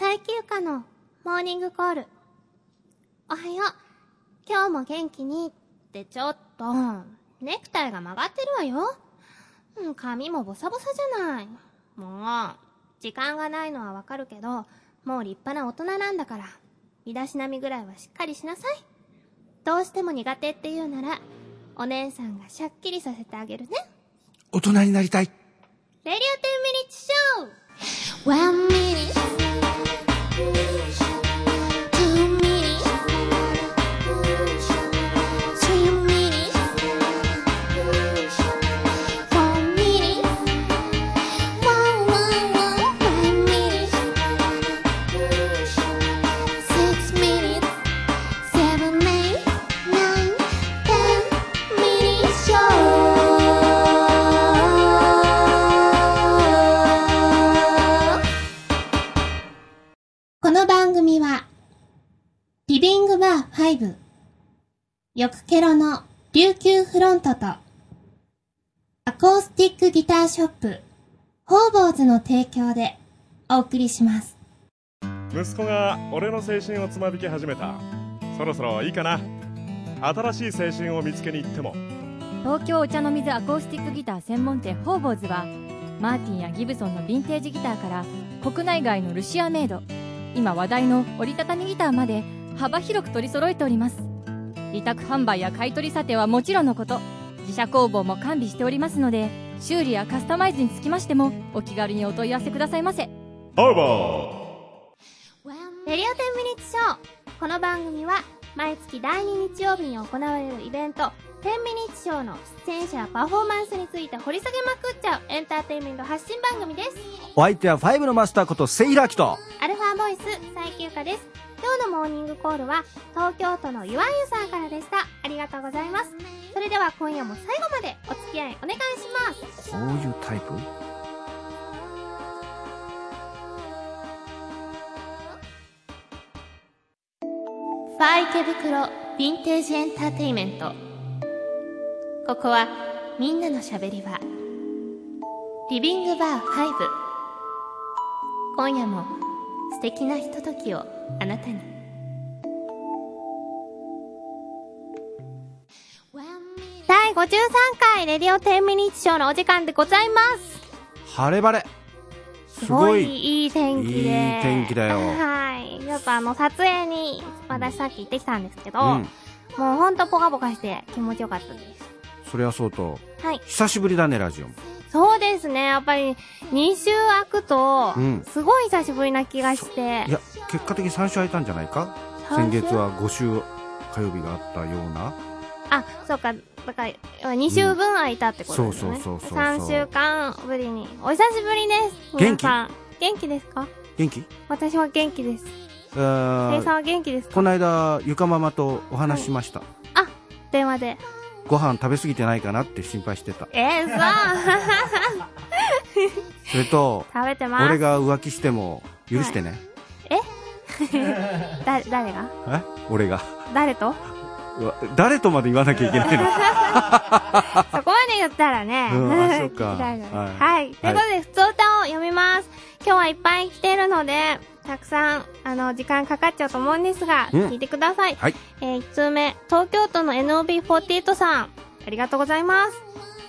最休暇のモーニングコール。おはよう。今日も元気にってちょっと、ネクタイが曲がってるわよ。うん髪もボサボサじゃない。もう、時間がないのはわかるけど、もう立派な大人なんだから、身だしなみぐらいはしっかりしなさい。どうしても苦手って言うなら、お姉さんがシャッキリさせてあげるね。大人になりたい。レディオ10ミニッツショー One minute. グバー5、よくケロの琉球フロントと、アコースティックギターショップ、ホーボーズの提供でお送りします。息子が俺の青春をつまびき始めた。そろそろいいかな。新しい青春を見つけに行っても。東京お茶の水アコースティックギター専門店ホーボーズはマーティンやギブソンのヴィンテージギターから国内外のルシアメイド。今話題の折りたたみギターまで幅広く取り揃えております。委託販売や買い取り査定はもちろんのこと。自社工房も完備しておりますので修理やカスタマイズにつきましてもお気軽にお問い合わせくださいませ。ハーバレディオ10ミニッツショー。この番組は毎月第2日曜日に行われるイベント10ミニッツショーの出演者やパフォーマンスについて掘り下げまくっちゃうエンターテインメント発信番組です。お相手はファイブのマスターことセイラキと。アルファボイス最休暇です今日のモーニングコールは東京都のゆわんゆさんからでした。ありがとうございます。それでは今夜も最後までお付き合いお願いします。そういうタイプ？ファー池袋ヴィンテージエンターテイメント。ここはみんなのしゃべり場。リビングバー5今夜も素敵なひとときをあなたに第53回レディオ10ミニッツショーのお時間でございます晴れ晴れ。すごいいい天気で。いい天気だよはい。やっぱあの、撮影に、私さっき行ってきたんですけど、うん。もうほんとポカポカして気持ちよかったです。それはそうと、はい。久しぶりだね、ラジオも。そうですね。やっぱり、2週空くとうん、すごい久しぶりな気がしてい。や、結果的に3週空いたんじゃないか？先月は5週火曜日があったような。あ、そうか。だから、2週分空いたってことですね。そうそうそうそうそう3週間ぶりに。お久しぶりです。元気皆さん元気？ですか？元気？私は元気です。えー店員さんは元気ですか？この間、ゆかママとお話ししました。あ、電話で。ご飯食べ過ぎてないかなって心配してた。えー、嘘それと、食べてます。俺が浮気しても許してね。だ、誰が？え？俺が。誰と？誰とまで言わなきゃいけないの？そこまで言ったらね。うんあそっか はいはい。ということで、普通歌を読みます。今日はいっぱい来てるので、たくさん、あの、時間かかっちゃうと思うんですが、うん聞いてください。はい。えー、1通目、東京都の NOB48 さん。ありがとうございます。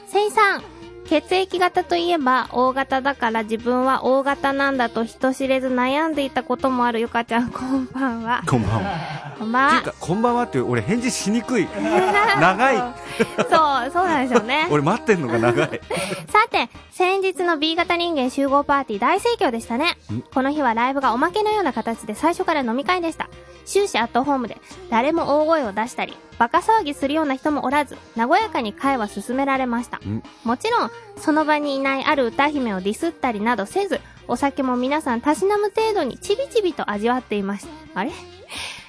せいさん、血液型といえば O 型だから自分は O 型なんだと人知れず悩んでいたこともあるゆかちゃん、こんばんは。こんばんは。こんばんは。っていうか、こんばんはって俺返事しにくい。長い。そう、そうなんですよね。俺待ってんのが長い。さて、先日の B 型人間集合パーティー大盛況でしたねん。この日はライブがおまけのような形で最初から飲み会でした。終始アットホームで、誰も大声を出したり、バカ騒ぎするような人もおらず、和やかに会話進められました。んもちろん、その場にいないある歌姫をディスったりなどせず、お酒も皆さんたしなむ程度にちびちびと味わっていました。あれ？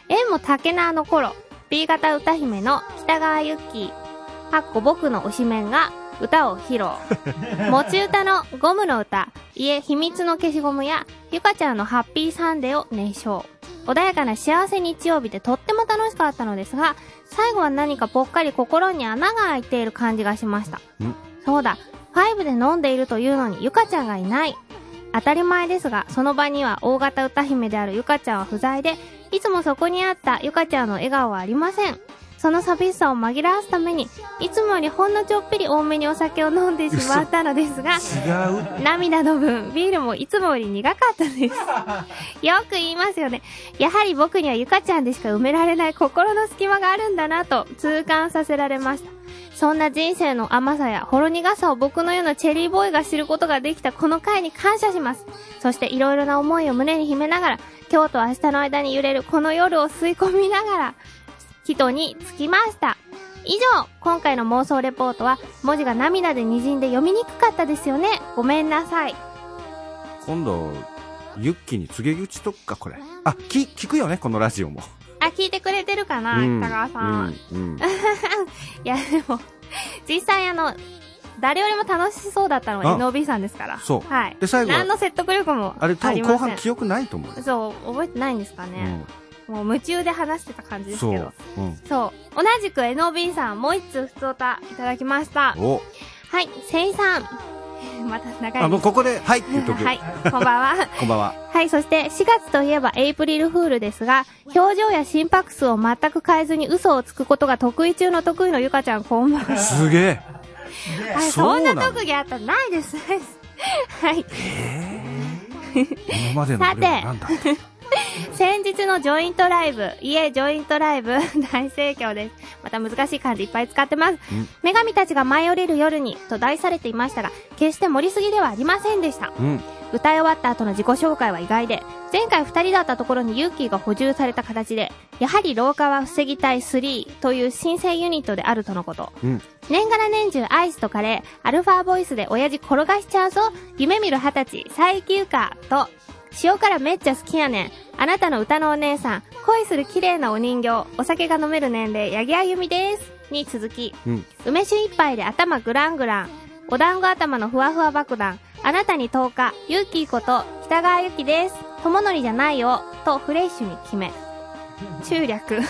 縁も竹縄の頃、B 型歌姫の北川ゆき、かっこ僕の推しメンが歌を披露。持ち歌のゴムの歌、家秘密の消しゴムや、ゆかちゃんのハッピーサンデーを熱唱。穏やかな幸せ日曜日でとっても楽しかったのですが、最後は何かぽっかり心に穴が開いている感じがしました。んそうだ、ファイブで飲んでいるというのにゆかちゃんがいない。当たり前ですが、その場には大型歌姫であるゆかちゃんは不在で、いつもそこにあったゆかちゃんの笑顔はありません。その寂しさを紛らわすために、いつもよりほんのちょっぴり多めにお酒を飲んでしまったのですが。涙の分、ビールもいつもより苦かったです。よく言いますよね。やはり僕にはゆかちゃんでしか埋められない心の隙間があるんだなと痛感させられました。そんな人生の甘さやほろ苦さを僕のようなチェリーボーイが知ることができたこの回に感謝します。そしていろいろな思いを胸に秘めながら、今日と明日の間に揺れるこの夜を吸い込みながら、人に着きました。以上、今回の妄想レポートは、文字が涙で滲んで読みにくかったですよね。ごめんなさい。今度、ユッキーに告げ口とくか、これ。あ、き、聞くよね、このラジオも。あ、聞いてくれてるかな、うん北川さん。うん。うん。いや、でも、実際あの、誰よりも楽しそうだったのはあ NOB さんですから。そうはい。で最後は何の説得力もあれ多ありません。分後半記憶ないと思う。そう、覚えてないんですかね。もう夢中で話してた感じですけどう。。うん。そう。同じく NOB さん、もう一通普通歌いただきました。お、はい、せいさん。また長いあ、もう。ここで、はいって言っとく。はい、こんばんは。こんばんは。はい、そして4月といえばエイプリルフールですが、表情や心拍数を全く変えずに嘘をつくことが得意中の得意のゆかちゃんこんばんは。すげえ。はい、そんなの特技あったらないです。ないですはい。今までの俺はなんだ 先日のジョイントライブ、いえ、ジョイントライブ、大盛況です。また難しい漢字いっぱい使ってます。女神たちが舞い降りる夜に、と題されていましたが、決して盛りすぎではありませんでした。うん。歌い終わった後の自己紹介は意外で、前回二人だったところにユーキーが補充された形で、やはり廊下は防ぎたい3という新生ユニットであるとのこと。うん。年がら年中アイスとカレー、アルファボイスで親父転がしちゃうぞ、夢見る二十歳、最休暇と、塩辛めっちゃ好きやねん。あなたの歌のお姉さん、恋する綺麗なお人形、お酒が飲める年齢、八木あゆみです。に続き、うん。梅酒一杯で頭グラングラン。お団子頭のふわふわ爆弾。あなたに10日、ゆうきーこと、北川ゆきです。友則じゃないよ。とフレッシュに決め。中略。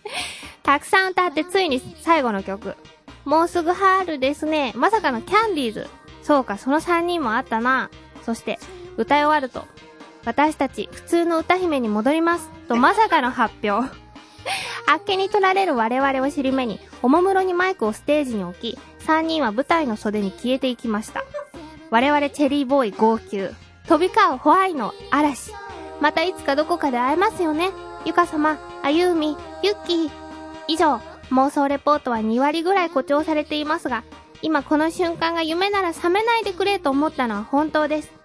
たくさん歌ってついに最後の曲。もうすぐ春ですね。まさかのキャンディーズ。そうか、その3人もあったな。そして、歌い終わると、私たち普通の歌姫に戻ります。とまさかの発表。あっけに取られる我々を尻目に、おもむろにマイクをステージに置き、3人は舞台の袖に消えていきました。我々チェリーボーイ号泣。飛び交うホワイの嵐。またいつかどこかで会えますよね。ゆか様、あゆみ、ゆっきー。以上、妄想レポートは2割ぐらい誇張されていますが、今この瞬間が夢なら覚めないでくれと思ったのは本当です。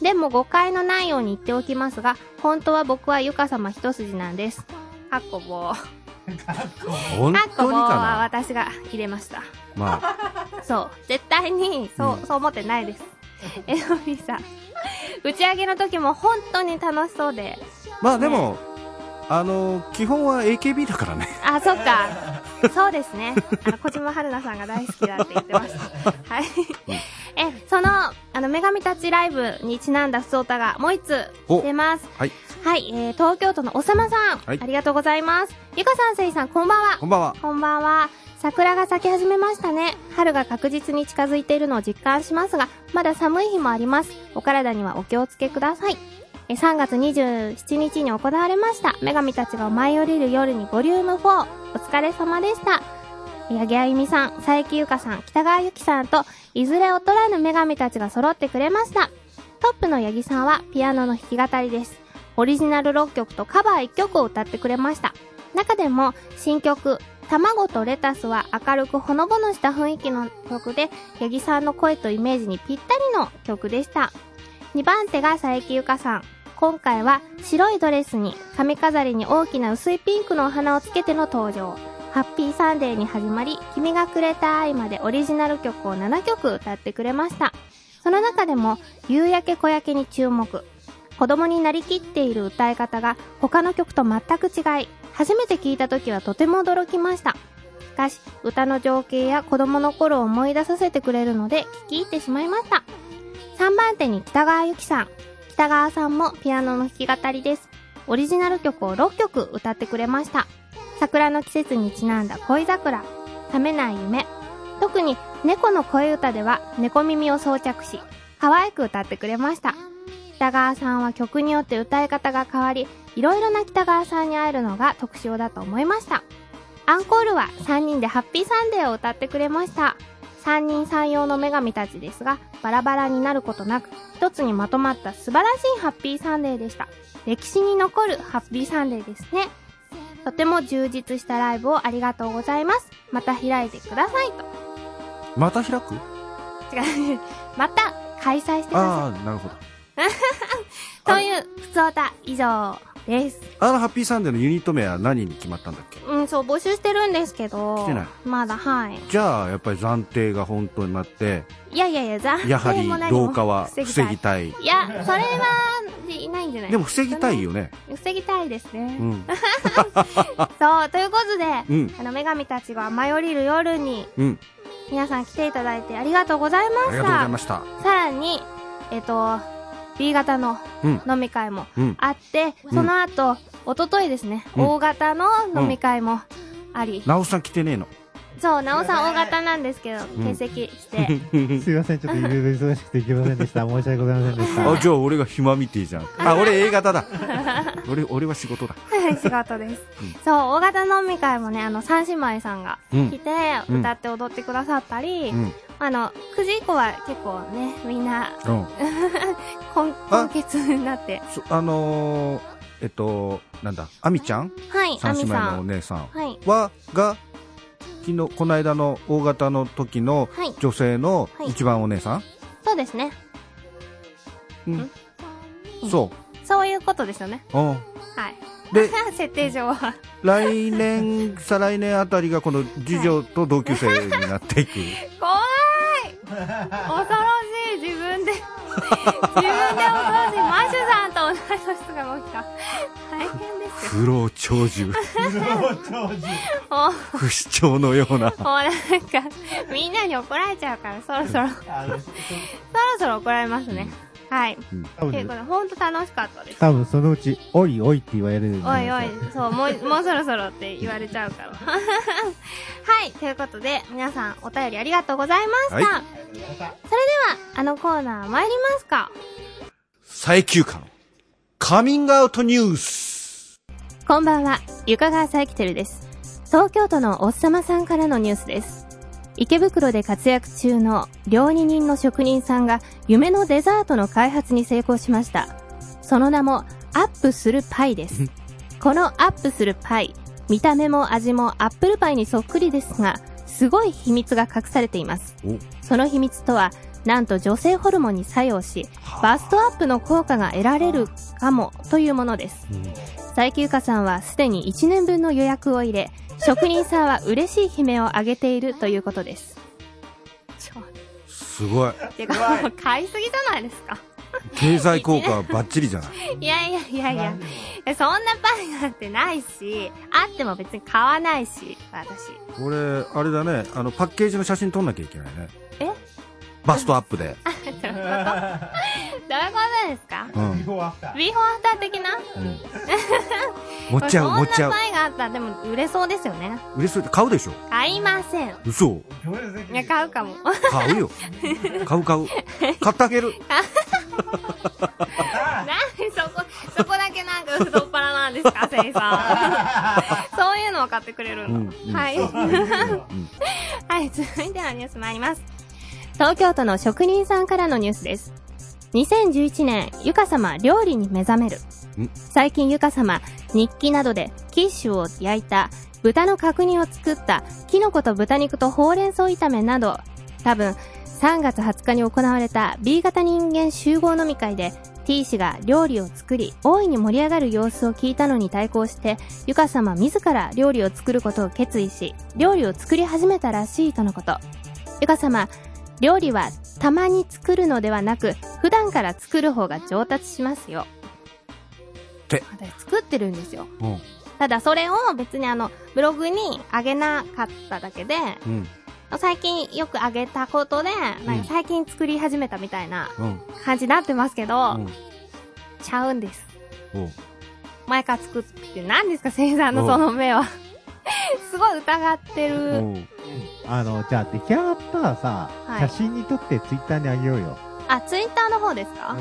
あ、でも誤解のないように言っておきますが、本当は僕はゆか様一筋なんです。かっこ棒。本かっこ当に棒はか私が入れました。なまあ、そう。絶対に、そう、うんそう思ってないです。えのみさん。打ち上げの時も本当に楽しそうで。まあでも、あの、基本は AKB だからね。あ、そっか。そうですね。あの、小島春菜さんが大好きだって言ってました。はい。え、その、あの、女神たちライブにちなんだ普通歌がもう一つお出ます。はい。はい、えー、東京都のおさまさん。はいありがとうございます。ゆかさん、せいさん、こんばんは。こんばんは。こんばんは。桜が咲き始めましたね。春が確実に近づいているのを実感しますが、まだ寒い日もあります。お体にはお気をつけください。え3月27日に行われました。女神たちが舞い降りる夜にボリューム4。お疲れ様でした。八木あゆみさん、佐伯ゆかさん、北川ゆきさんと、いずれ劣らぬ女神たちが揃ってくれました。トップの八木さんはピアノの弾き語りです。オリジナル6曲とカバー1曲を歌ってくれました。中でも新曲、卵とレタスは明るくほのぼのした雰囲気の曲で、八木さんの声とイメージにぴったりの曲でした。2番手が佐伯ゆかさん。今回は白いドレスに髪飾りに大きな薄いピンクのお花をつけての登場。ハッピーサンデーに始まり、君がくれた愛までオリジナル曲を7曲歌ってくれました。その中でも、夕焼け小焼けに注目。子供になりきっている歌い方が他の曲と全く違い、初めて聞いた時はとても驚きました。しかし、歌の情景や子供の頃を思い出させてくれるので聞き入ってしまいました。3番手に北川ゆきさん。北川さんもピアノの弾き語りです。オリジナル曲を6曲歌ってくれました。桜の季節にちなんだ恋桜、冷めない夢。特に猫の声歌では猫耳を装着し、可愛く歌ってくれました。北川さんは曲によって歌い方が変わり、いろいろな北川さんに会えるのが特徴だと思いました。アンコールは3人でハッピーサンデーを歌ってくれました。3人3用の女神たちですが、バラバラになることなく、一つにまとまった素晴らしいハッピーサンデーでした。歴史に残るハッピーサンデーですね。とても充実したライブをありがとうございます。また開いてくださいと。また開く？違う。また開催してくださああ、なるほど。い。という、ふつおた以上です。あのハッピーサンデーのユニット名は何に決まったんだっけ？うん、そう、募集してるんですけど。来てないまだ、はい。じゃあ、やっぱり暫定が本当になって、いやいやいや、暫やはり定も何も老化は防ぎたい。いや、それは、いないんじゃない？でも防ぎたいよね。防ぎたいですね。うん。そう、ということで、うん。あの、女神たちが舞い降りる夜に、うん。皆さん来ていただいてありがとうございま。ありがとうございました。さらに、えっと、B 型のうん。飲み会もうん。あって、その後、おとといですね、うん大型の飲み会もあり、なおさん来てねえの。そう、なおさん大型なんですけど、欠席して、すいません、ちょっといろいろ忙しくて行けませんでした。申し訳ございませんでした。あ、じゃあ俺が暇みてえじゃん。あ、俺 A 型だ。俺、俺は仕事だ。仕事です。そう、大型飲み会もね、あの、三姉妹さんがうん来。て、うん歌って踊ってくださったり、うん。あの、9時以降は結構ね、みんな、うん。根根血になって、そあのー、えっと、なんだ、アミちゃん？はい、ア三姉妹ミさん。のお姉さんはい、は、が、昨日、この間の大型の時のはい、女性のはい一番お姉さん？そうですね。うんん。そそういうことですよね。う。うん。はい。で、設定上は。来年、再来年あたりがこの次女と同級生になっていく。怖い恐ろしい自分で、自分で恐ろしい。マシュさんと同い年が起きた。不老長寿、不死鳥のような。もうなんか、みんなに怒られちゃうから、そろそろ、そろそろ怒られますね。はい。多分ということで、ほんと楽しかったです。多分そのうち、おいおいって言われるおないおい、そう、もう、もうそろそろって言われちゃうから。はい、ということで、皆さんお便りありがとうございました。はそれでは、あのコーナー参りますか。最休暇のカミングアウトニュース。こんばんは、ゆかがさきてるです。東京都のおっさまさんからのニュースです。池袋で活躍中の料理人の職人さんが夢のデザートの開発に成功しました。その名もアップするパイです。このアップするパイ、見た目も味もアップルパイにそっくりですが、すごい秘密が隠されています。おその秘密とは、なんと女性ホルモンに作用し、バストアップの効果が得られるかもというものです。最休暇さんはすでに1年分の予約を入れ、職人さんは嬉しい悲鳴を上げているということです。すごい。てか、もう買いすぎじゃないですか。経済効果はバッチリじゃない？いやいやいやいや、えそんなパイなんてないし、あっても別に買わないし、私。これ、あれだね、あの、パッケージの写真撮んなきゃいけないね。え？バストアップで。どういうことですか？うん。ビフォーアフター的な？うん。持っちゃう、持っちゃうそんな。パイがあったら、でも売れそうですよね。嬉しそうって買うでしょ買いません。嘘いや、買うかも。買うよ。買う買う。買ってあげる。なんでそこ、そこだけなんか太っ腹なんですか、せいさん。そういうのを買ってくれるの。うんうんはい。うんはい、続いてのニュース参ります。東京都の職人さんからのニュースです。2011年、ゆか様料理に目覚めるん。最近ゆか様、日記などでキッシュを焼いた、豚の角煮を作った、キノコと豚肉とほうれん草炒めなど、多分、3月20日に行われた B 型人間集合飲み会で T 氏が料理を作り大いに盛り上がる様子を聞いたのに対抗してゆか様自ら料理を作ることを決意し料理を作り始めたらしいとのことゆか様料理はたまに作るのではなく普段から作る方が上達しますよて私作ってるんですようん。ただそれを別にあのブログに上げなかっただけでうん。最近よく上げたことで、なんうんか最近作り始めたみたいなうん。感じになってますけど、うん。ちゃうんです。前から作って、何ですか、生産のその目は。すごい疑ってる。おうあの、じゃあ出来上がったらさ、はい写真に撮ってツイッターにあげようよ。あ、ツイッターの方ですか、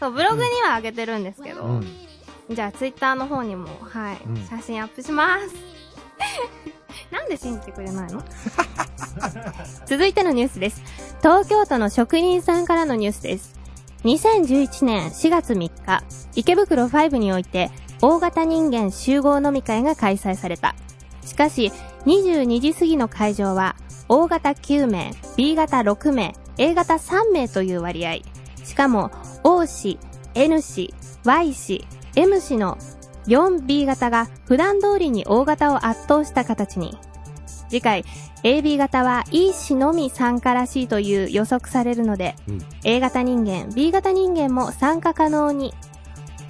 そう、ブログには上げてるんですけど、うん。じゃあツイッターの方にも、はい、うん写真アップします。なんで信じてくれないの？続いてのニュースです。東京都の職人さんからのニュースです。2011年4月3日、池袋5において、大型人間集合飲み会が開催された。しかし、22時過ぎの会場は、O 型9名、B 型6名、A 型3名という割合。しかも、O 氏、N 氏、Y 氏、M 氏の 4B 型が普段通りに O 型を圧倒した形に。次回、AB 型は E 氏のみ参加らしいという予測されるので、うん A 型人間、B 型人間も参加可能に、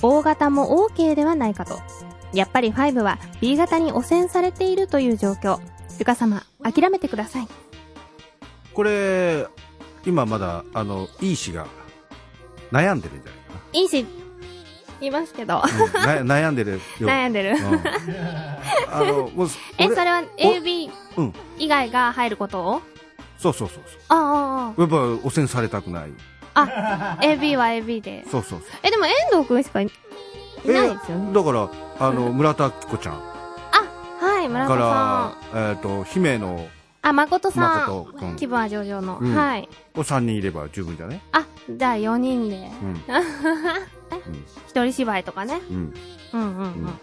O 型も OK ではないかと。やっぱり5は B 型に汚染されているという状況。ゆか様、諦めてください。これ、今まだ、あの、いい氏が悩んでるんじゃないかいいし、言いますけど、な。な悩んでるよ。悩んでる。うんあの、もう、え、俺それは AB うん。以外が入ることを？そうそうそうそう。ああ、やっぱ汚染されたくない。ああ、あ、AB は AB で。そうそうそう。え、でも遠藤くんしかいいないですよね。だから、あの、村田明子ちゃんはい、村か田さん。ら、えっ、と、姫のあ、誠さ誠君ん。気分は上々の。うんはい。3人いれば十分じゃねあ、じゃあ4人で。うん。一人芝居とかね。うん。うんうんうん。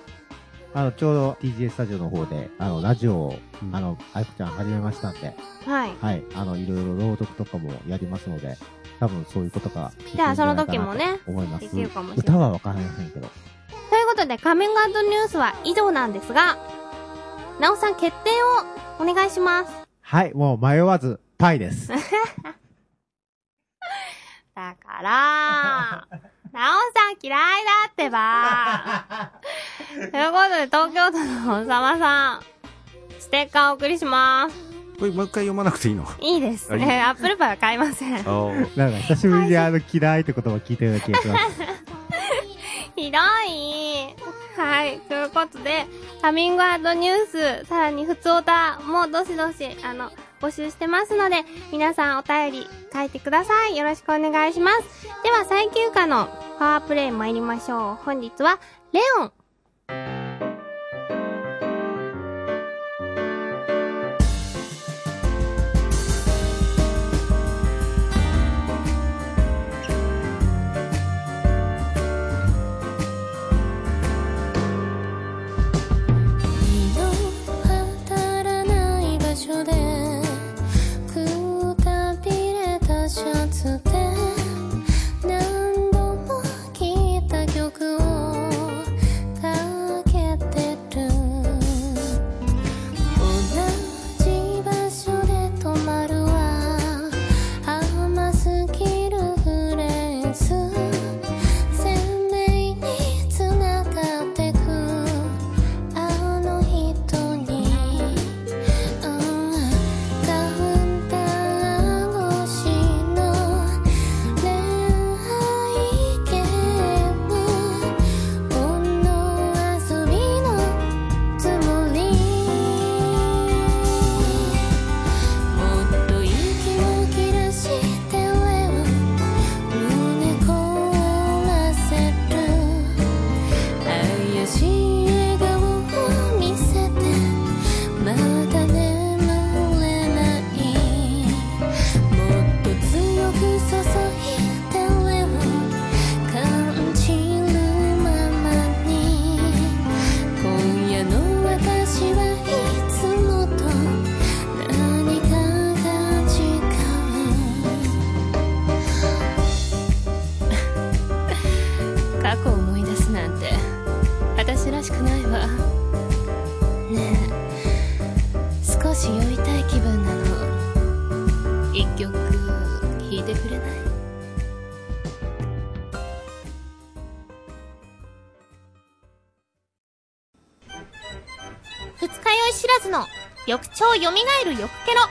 あの、ちょうど TGA スタジオの方で、あの、ラジオを、うんあの、あいこちゃん始めましたんで、はい。はい、あの、いろいろ朗読とかもやりますので、多分そういうことができるんじゃあその時もねと思います。できるかもしれない歌はわからませんけど。ということで、カミングアウトニュースは以上なんですが、なおさん決定をお願いします。はい、もう迷わず、パイです。だから、なおさん嫌いだってば。ということで、東京都のおさまさん、ステッカーお送りします。これもう一回読まなくていいの？いいです。えー、アップルパイは買いません。なんか久しぶりにあの、嫌いって言葉聞いたような気がします。ひどい。はい。ということで、カミングアウトニュース、さらに普通歌もどしどし、あの、募集してますので、皆さんお便り書いてください。よろしくお願いします。では、最休暇のパワープレイ参りましょう。本日は、レオン。蘇る翌ケロ。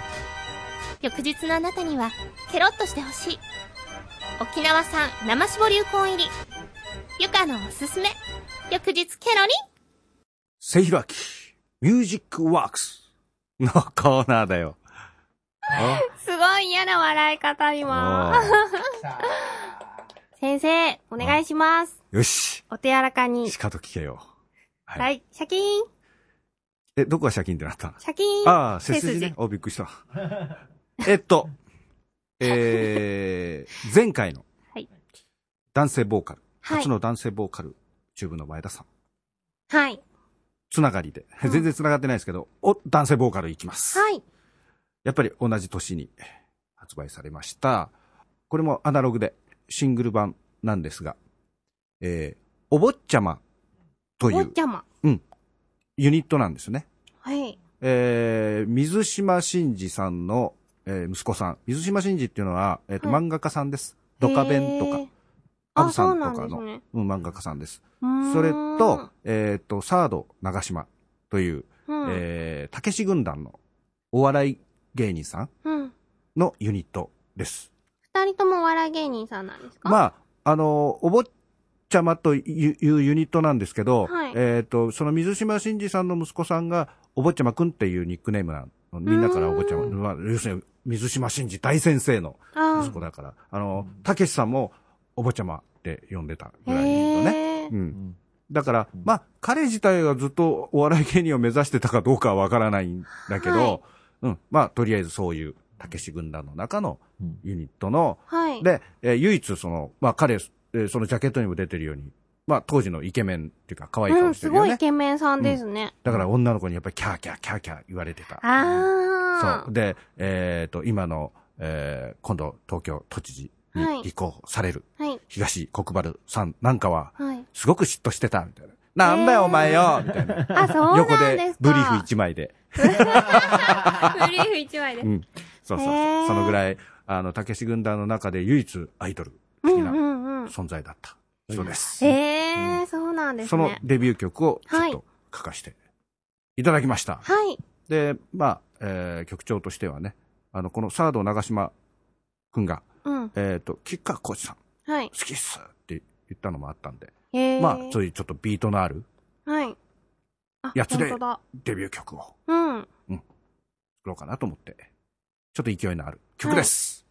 翌日のあなたにはケロッとしてほしい。沖縄産生搾り流行入り。ゆかのおすすめ。翌日ケロリン。せひらき、ミュージックワークスのコーナーだよ。すごい嫌な笑い方今。先生、お願いします。よし。お手柔らかに。しかと聞けよ。ははい。シャキーン、え、どこがシャキンってなった？のシャキーン。ああ、背筋ね。お、びっくりした。えっと、えー、前回のはい、男性ボーカル、はい初の男性ボーカル、チューブの前田さん、はい。つながりで、うん全然つながってないですけど、お、男性ボーカルいきます。はい。やっぱり同じ年に発売されました。これもアナログでシングル版なんですが、えー、お坊ちゃまというおっちゃま。ユニットなんですね。はい。えー、水島真司さんの、えー息子さん。水島真司っていうのは、えっ、と、はい漫画家さんです。ドカベンとかアブさんなとかの、んですね。うん、漫画家さんです。うーんそれと、、えっ、と、サード長島という、うん。えー、たけし軍団のお笑い芸人さんうん。のユニットです。二人ともお笑い芸人さんなんですか？まあ、あの、お坊ちゃまというユニットなんですけど、はいえっ、と、その水島真司さんの息子さんが、お坊ちゃまくんっていうニックネームなの。みんなからお坊ちゃま、うーんまあ、要するに、水島真司大先生のあ息子だから、あの、たけしさんも、お坊ちゃまって呼んでたぐらいのね。う。うんんだからうん、まあ、彼自体がずっとお笑い芸人を目指してたかどうかはわからないんだけど、はいうん、まあ、とりあえずそういう、たけし軍団の中のうんユニットの、はい。で、えー唯一その、まあ彼、えーそのジャケットにも出てるように、まあ当時のイケメンっていうか可愛いうん、す顔してるよね。ごいイケメンさんですね。だから女の子にやっぱりキャーキャーキャーキャー言われてた。あそう。で、えっ、と、今の、えー今度東京都知事はいに立候補されるあ。はい。東国原さんなんかは、はい。すごく嫉妬してた、みたいな。なんだよお前よみたいな。あ、そう横でなんですか。ブリーフ一枚で。ブリーフ一枚でう。ん。そうそうそう。そのぐらい、あの、たけし軍団の中で唯一アイドル的なうんうんうん。存在だった。そうです。へえ、そうなんですそのね。デビュー曲をちょっはいと書かせていただきました。はい。で、まあ、えー曲調としてはね、あの、このサード長島くんが、うん。えっ、と、吉川浩司さん、はい。好きっすって言ったのもあったんで、へえ。まあ、そういうちょっとビートのあるはい。あ、やつで本当だ。デビュー曲をうん。作ろうかなと思って、ちょっと勢いのある曲です。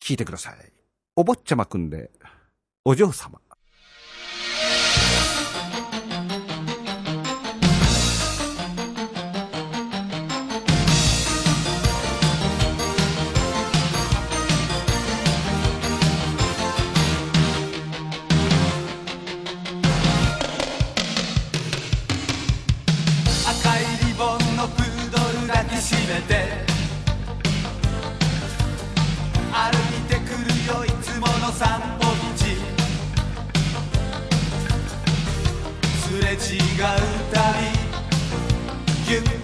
聴、いてください。お坊ちゃまくんで、お嬢様。れ違う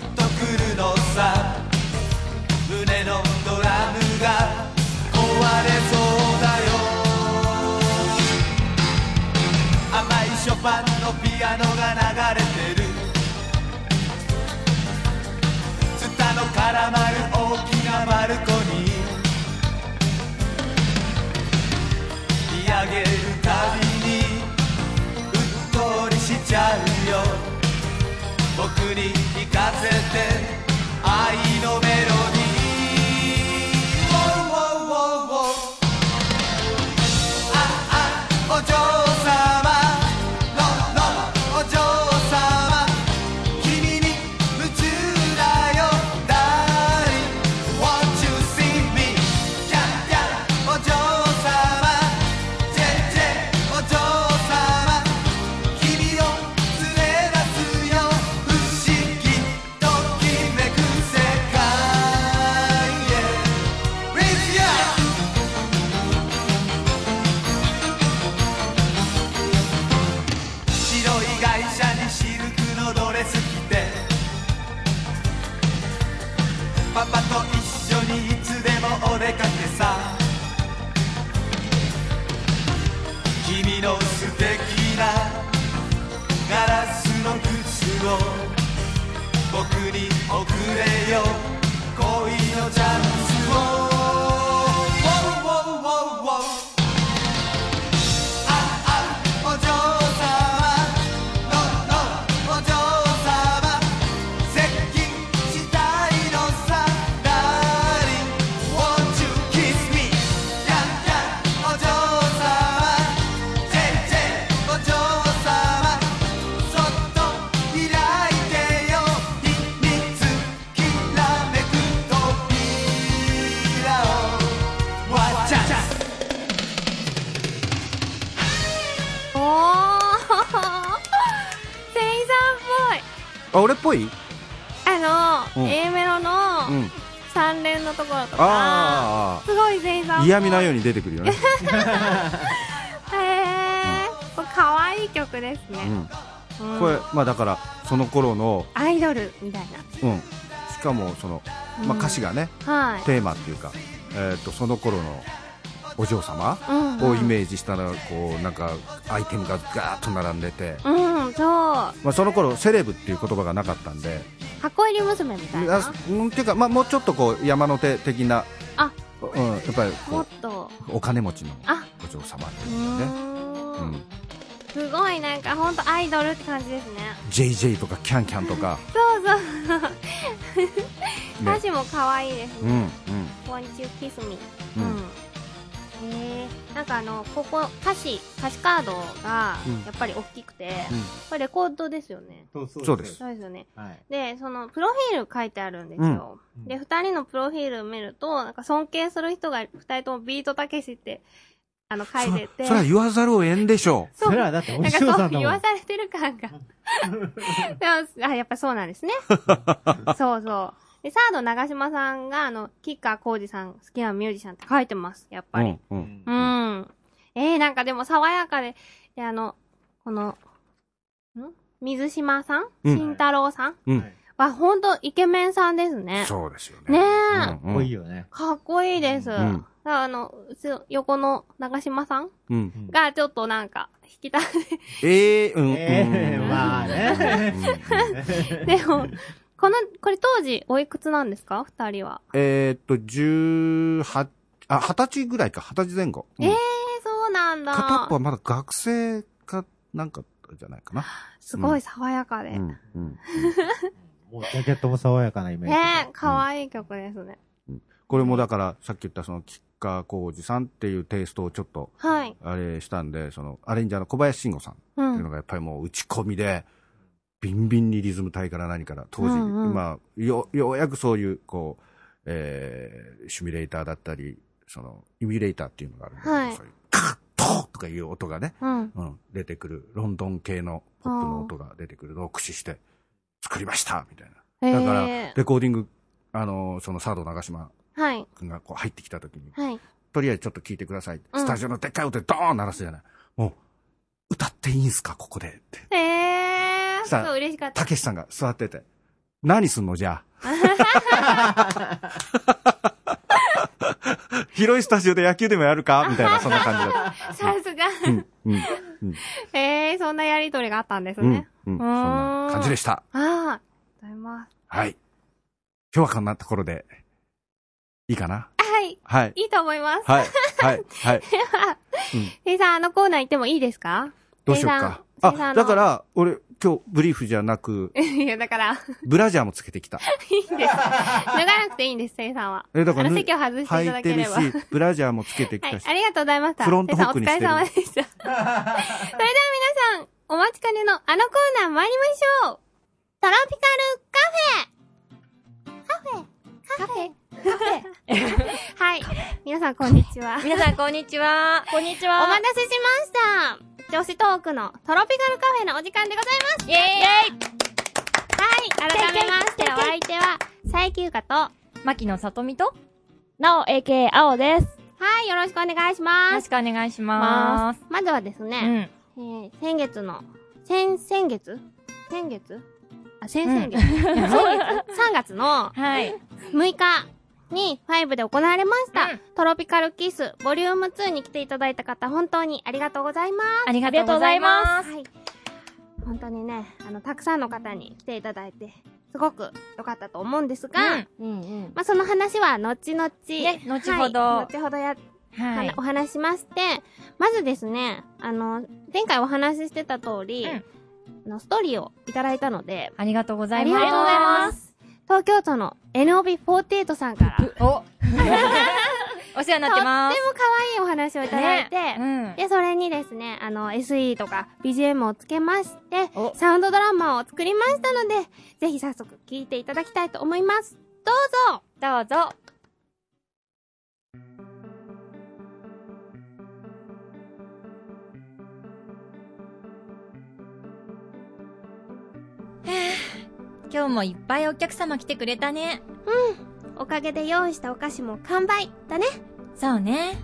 あすごい声優さあ、ん。嫌味なように出てくるよね。へえ、可愛い曲ですね。うん。うんこれ、まあだから、その頃の、アイドルみたいうん。しかも、その、な。まあ歌詞がね、うんはい。テーマっていうか、えっと、その頃のお嬢様うんをイメージしたら、こう、なんか、アイテムがガーッと並んでて、うん、そう。まあその頃、セレブっていう言葉がなかったんで、箱入り娘みたいな？あうんっていうか、まあもうちょっとこう、山手的な、あ、うん、やっぱりこもっと。う、お金持ちのあお嬢様ってういうかね。ー。うんん。すごいなんか本当アイドルって感じですね。JJ とかキャンキャンとか、そうそう。歌ね。詞も可愛いですうん、うんね。。Won't you kiss me? ううんえなんかあの、ここ、歌詞、歌詞カードがうん、やっぱり大きくて、うんこれレコードですよね。そうそうですそうですよね。はい。で、その、プロフィール書いてあるんですよ。うんで、二人のプロフィール見ると、なんか尊敬する人が二人ともビートたけしって、あの、書いてて。そそれは言わざるを得んでしょ そうそれはだっておなんかそう言。わされてる感が。でもあ、やっぱそうなんですね。そうそう。で、サード長島さんが、あの、吉川浩司さん好きなミュージシャンって書いてます、やっう。ぱり。うん、ううん。ん。えー、なんかでも爽やかで、で、あの、この、ん？水島さん？うん慎太郎さん？うんはほんとイケメンさんですね。そうですよね。ねえうんかっこいいよね。かっこいいです。んだからあの、横の長島さん？うん。うんがちょっとなんか、引きた、ええうん、ええうんまあね。でも、この、これ当時おいくつなんですか？二人は。えーっと、十八、あ、二十歳ぐらいか、二十歳前後。うんええー、そうなんだ。片っぽはまだ学生か、なんかじゃないかな。すごい爽やかで。ねうん、うん。もうジャケットも爽やかなイメージで。え、かわいい曲ですね。これもだから、さっき言ったその、吉川浩司さんっていうテイストをちょっと、はい。あれしたんで、その、アレンジャーの小林慎吾さんってう。いうんのがやっぱりもう打ち込みで、ビンビンにリズム隊から何から、当時、うんうんまあ、よ、ようやくそういう、こう、えー、シミュレーターだったり、その、イミュレーターっていうのがあるんだけど、はいそういう、カットとかいう音がね、うん。うん、出てくる、ロンドン系のポップの音が出てくるのを駆使して、作りましたみたいな。へだから、えレコーディング、あの、そのサード長島はい。君がこう入ってきた時に、はい。とりあえずちょっと聞いてください。うんスタジオのでっかい音でドーン鳴らすじゃない。もう、歌っていいんすか？ここでって。へえー、さあそう嬉しかった。たけしさんが座ってて、何すんのじゃあ。広いスタジオで野球でもやるか？みたいな、そんな感じだった。さすが。うん、うん、へ えー、そんなやりとりがあったんですうん、ね。うん、そんな感じでした。ああ、ありがとうございます。はい。今日はこんなところで、いいかな？はい。はい。いいと思います。はい、はい、はい。せいさん、あのコーナー行ってもいいですか？どうしようか。あ、だか、ら、俺、今日ブリーフじゃなく、せ いや、だから、いブラジャーもつけてきた。いんです。脱がなくていいんです、せいさんは。え、だから、あの席を外していた履いてければ。し、ブラジャーもつけてきはい、たし。ありがとうございました。フロントフックにしてるせいさんお疲れ様でした。それでは皆さん、お待ちかねのあのコーナー参りましょうトロピカルカフェカフェカフェカフェはい。皆さん、こんにちは。皆さん、こんにちは。こんにちお待たせしました女子トークのトロピカルカフェのお時間でございますイェーイはい、改めまして、お相手は、佐伯優香と、は牧野さとみと、よなお、AK、青です。い、よろしくお願いしよます。ろしくお願いします。まずはですうね、ん。えー、先月の、先、先月？先月？あ、先々月、先月 ?3 月の はい。6日に5で行われました、うんトロピカルキスボリューム2に来ていただいた方、本当にありがとうございます。ありがとうございます。はい。本当にね、あの、たくさんの方に来ていただいて、すごく良かったと思うんですが、うんうんうん。まあ、その話は後々、ね後ほどはい後ほどや、はいお。話ししまして、まずですね、あの、前回お話ししてた通り、うんあのストーリーをいただいたので、ありがとうございます。ありがとうございます。東京都の NOB48 さんから、とってもお お世話になってます。可愛いお話をいただいて、ねで、それにですね、あの、SE とか BGM をつけましてお、サウンドドラマを作りましたので、ぜひ早速聴いていただきたいと思います。どうぞうん。どうぞ。今日もいっぱいお客様来てくれたね。おかげで用意したお菓子も完売だね。そうね。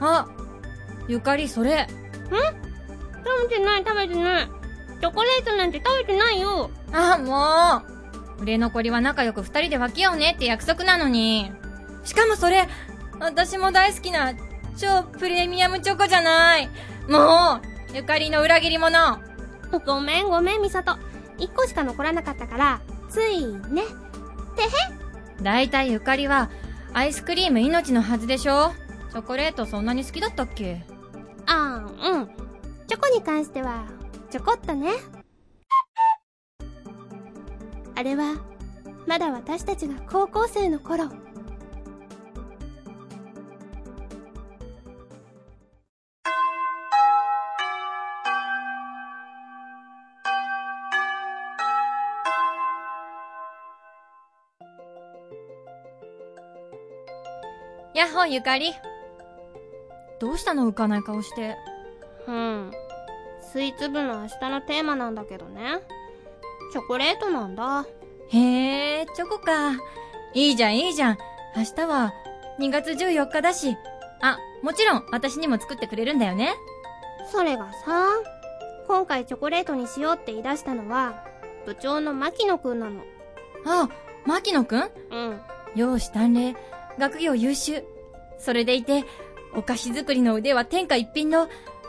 あ、ゆかりそれ。食べてない食べてない。チョコレートなんて食べてないよ。あ、もう。売れ残りは仲良く二人で分けようねって約束なのに。しかもそれ、私も大好きな超プレミアムチョコじゃない。もう、ゆかりの裏切り者。ごめんごめん、みさと。一個しか残らなかったから、ついね。だいたいゆかりは、アイスクリーム命のはずでしょチョコレートそんなに好きだったっけ？ああ、うん。チョコに関しては、ちょこっとね。あれは、まだ私たちが高校生の頃。やっほーゆかり。どうしたの浮かない顔して。うん。スイーツ部の明日のテーマなんだけどね。チョコレートなんだ。へえ、チョコか。いいじゃんいいじゃん。明日は2月14日だし。あ、もちろん私にも作ってくれるんだよね。それがさ、今回チョコレートにしようって言い出したのは、部長の牧野くんなの。あ、牧野くん？うん。容姿端麗、学業優秀。それでいて、お菓子作りの腕は天下一品の、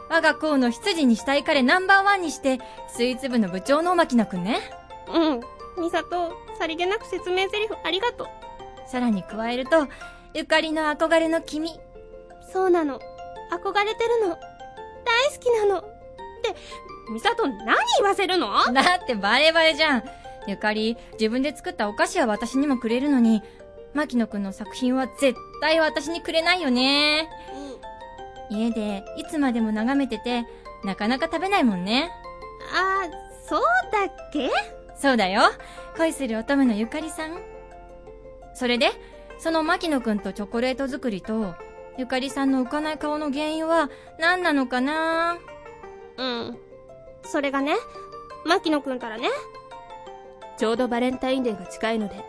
我が校の羊にしたい彼ナンバーワンにして、スイーツ部の部長の牧野くんね。うん。ミサト、さりげなく説明台詞ありがとう。さらに加えると、ゆかりの憧れの君。そうなの。憧れてるの。大好きなの。って、ミサト何言わせるの？だってバレバレじゃん。ゆかり、自分で作ったお菓子は私にもくれるのに、牧野くんの作品は絶対私にくれないよね。家でいつまでも眺めてて、なかなか食べないもんね。あー、そうだっけ？そうだよ。恋する乙女のゆかりさん。それで、その牧野くんとチョコレート作りと、ゆかりさんの浮かない顔の原因は何なのかな？うん。それがね、牧野くんからね。ちょうどバレンタインデーが近いので、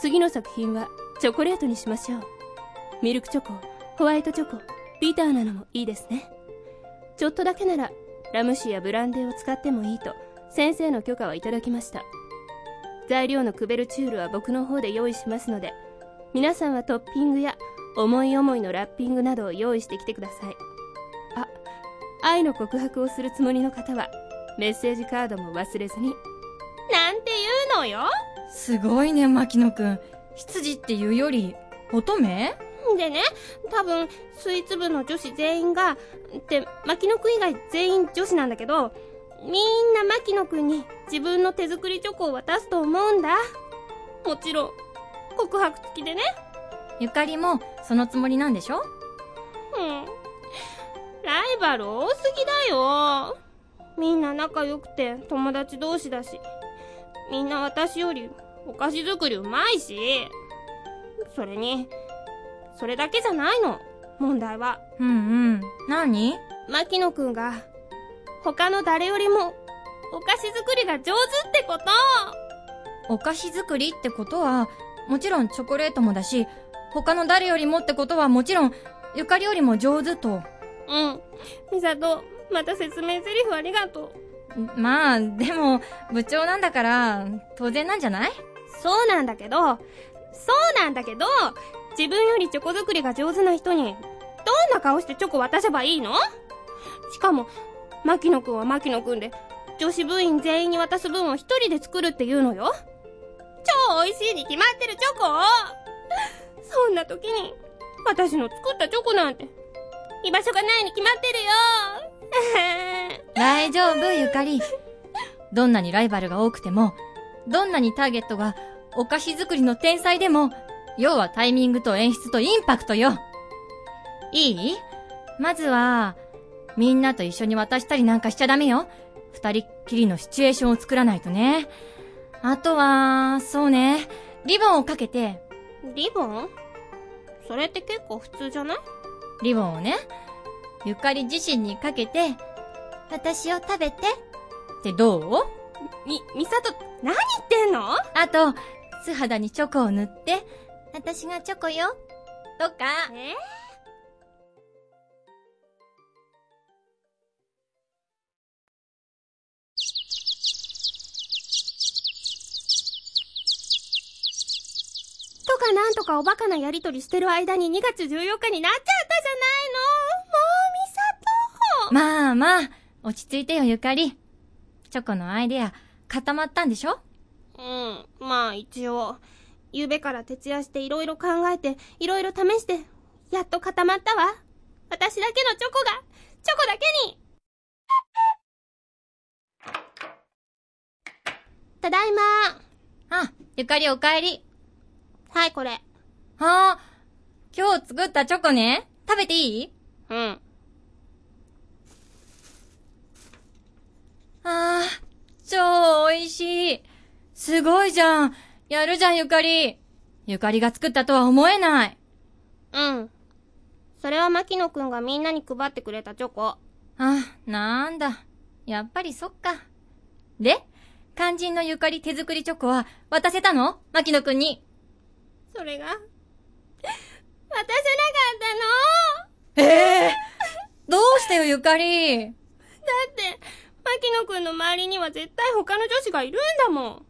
次の作品はチョコレートにしましょう。ミルクチョコ、ホワイトチョコ、ビターなのもいいですね。ちょっとだけなら、ラム酒やブランデーを使ってもいいと、先生の許可はいただきました。材料のクベルチュールは僕の方で用意しますので、皆さんはトッピングや思い思いのラッピングなどを用意してきてください。あ、愛の告白をするつもりの方は、メッセージカードも忘れずに。なんて言うのよすごいね、牧野くん。羊っていうより、乙女？でね、多分、スイーツ部の女子全員が、って、牧野くん以外全員女子なんだけど、みんな牧野くんに自分の手作りチョコを渡すと思うんだ。もちろん、告白付きでね。ゆかりも、そのつもりなんでしょ？うん。ライバル多すぎだよ。みんな仲良くて友達同士だし、みんな私よりお菓子作りうまいし、それに、それだけじゃないの、問題は。うんうん。何？牧野くんが、他の誰よりも、お菓子作りが上手ってことお菓子作りってことは、もちろんチョコレートもだし、他の誰よりもってことはもちろん、ゆかりよりも上手と。うん。ミサト、また説明台詞ありがとう。まあ、でも、部長なんだから、当然なんじゃない？そうなんだけど、そうなんだけど、自分よりチョコ作りが上手な人に、どんな顔してチョコ渡せばいいの？しかも、牧野くんは牧野くんで、女子部員全員に渡す分を一人で作るって言うのよ。超美味しいに決まってるチョコそんな時に、私の作ったチョコなんて、居場所がないに決まってるよ。大丈夫、ゆかり。どんなにライバルが多くても、どんなにターゲットがお菓子作りの天才でも、要はタイミングと演出とインパクトよ。いい？まずは、みんなと一緒に渡したりなんかしちゃダメよ。二人っきりのシチュエーションを作らないとね。あとは、そうね、リボンをかけて、リボン？それって結構普通じゃない？リボンをね、ゆかり自身にかけて、私を食べてってどう？み、みさと、何言ってんの？あと、素肌にチョコを塗って、私がチョコよ。とか、え？とかなんとかおバカなやりとりしてる間に2月14日になっちゃったじゃないのまあまあ、落ち着いてよゆかり。チョコのアイデア、固まったんでしょ？うん、まあ一応。夕べから徹夜していろいろ考えて、いろいろ試して、やっと固まったわ。私だけのチョコが、チョコだけにただいまあ、ゆかりお帰り。はい、これ。はあ、今日作ったチョコね。食べていい？うん。ああ、超美味しい。すごいじゃん。やるじゃんゆかり。ゆかりが作ったとは思えない。うん。それは牧野くんがみんなに配ってくれたチョコ。あ、なんだ。やっぱりそっか。で、肝心のゆかり手作りチョコは渡せたの？牧野くんに。それが、渡せなかったの？ええどうしてよゆかり。だって、牧野くんの周りには絶対他の女子がいるんだもん。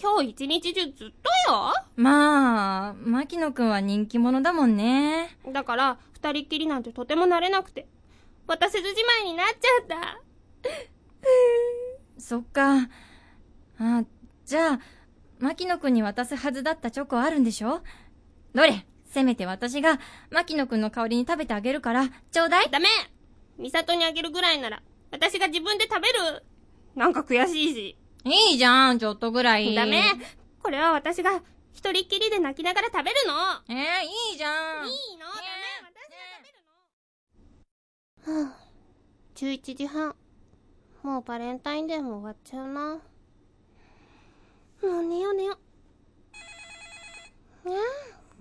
今日一日中ずっとよ。まあ、牧野くんは人気者だもんね。だから、二人っきりなんてとてもなれなくて、渡せずじまいになっちゃった。そっか。あ、じゃあ、牧野くんに渡すはずだったチョコあるんでしょ？どれ？せめて私が牧野くんの代わりに食べてあげるから、ちょうだいダメ美里にあげるぐらいなら、私が自分で食べる。なんか悔しいし。いいじゃん、ちょっとぐらい。ダメこれは私が一人っきりで泣きながら食べるの。えー、いいじゃん。いいの？ダメ私が食べるの。はあ、11時半。もうバレンタインデーも終わっちゃうな。もう寝よう寝よう。ねえ、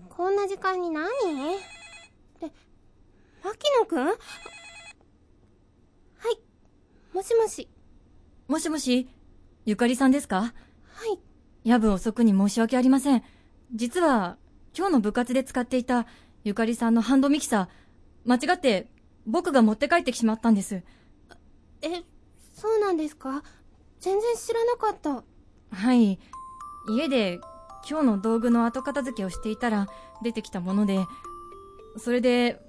こんな時間に何？で、牧野くん？はい。もしもし。もしもし、ゆかりさんですか？はい。夜分遅くに申し訳ありません。実は、今日の部活で使っていたゆかりさんのハンドミキサー、間違って僕が持って帰ってしまったんです。え、そうなんですか？全然知らなかった。はい。家で今日の道具の後片付けをしていたら出てきたもので、それで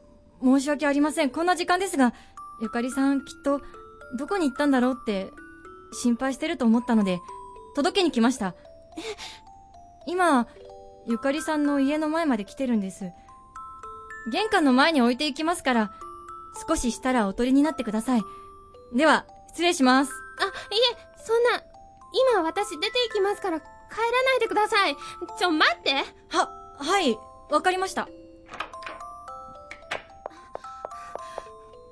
申し訳ありません。こんな時間ですが、ゆかりさんきっとどこに行ったんだろうって心配してると思ったので、届けに来ました。今、ゆかりさんの家の前まで来てるんです。玄関の前に置いていきますから、少ししたらお取りになってください。では、失礼します。あ、いえ、そんな、今私出て行きますから帰らないでください。ちょ、待って。は、はい、わかりました。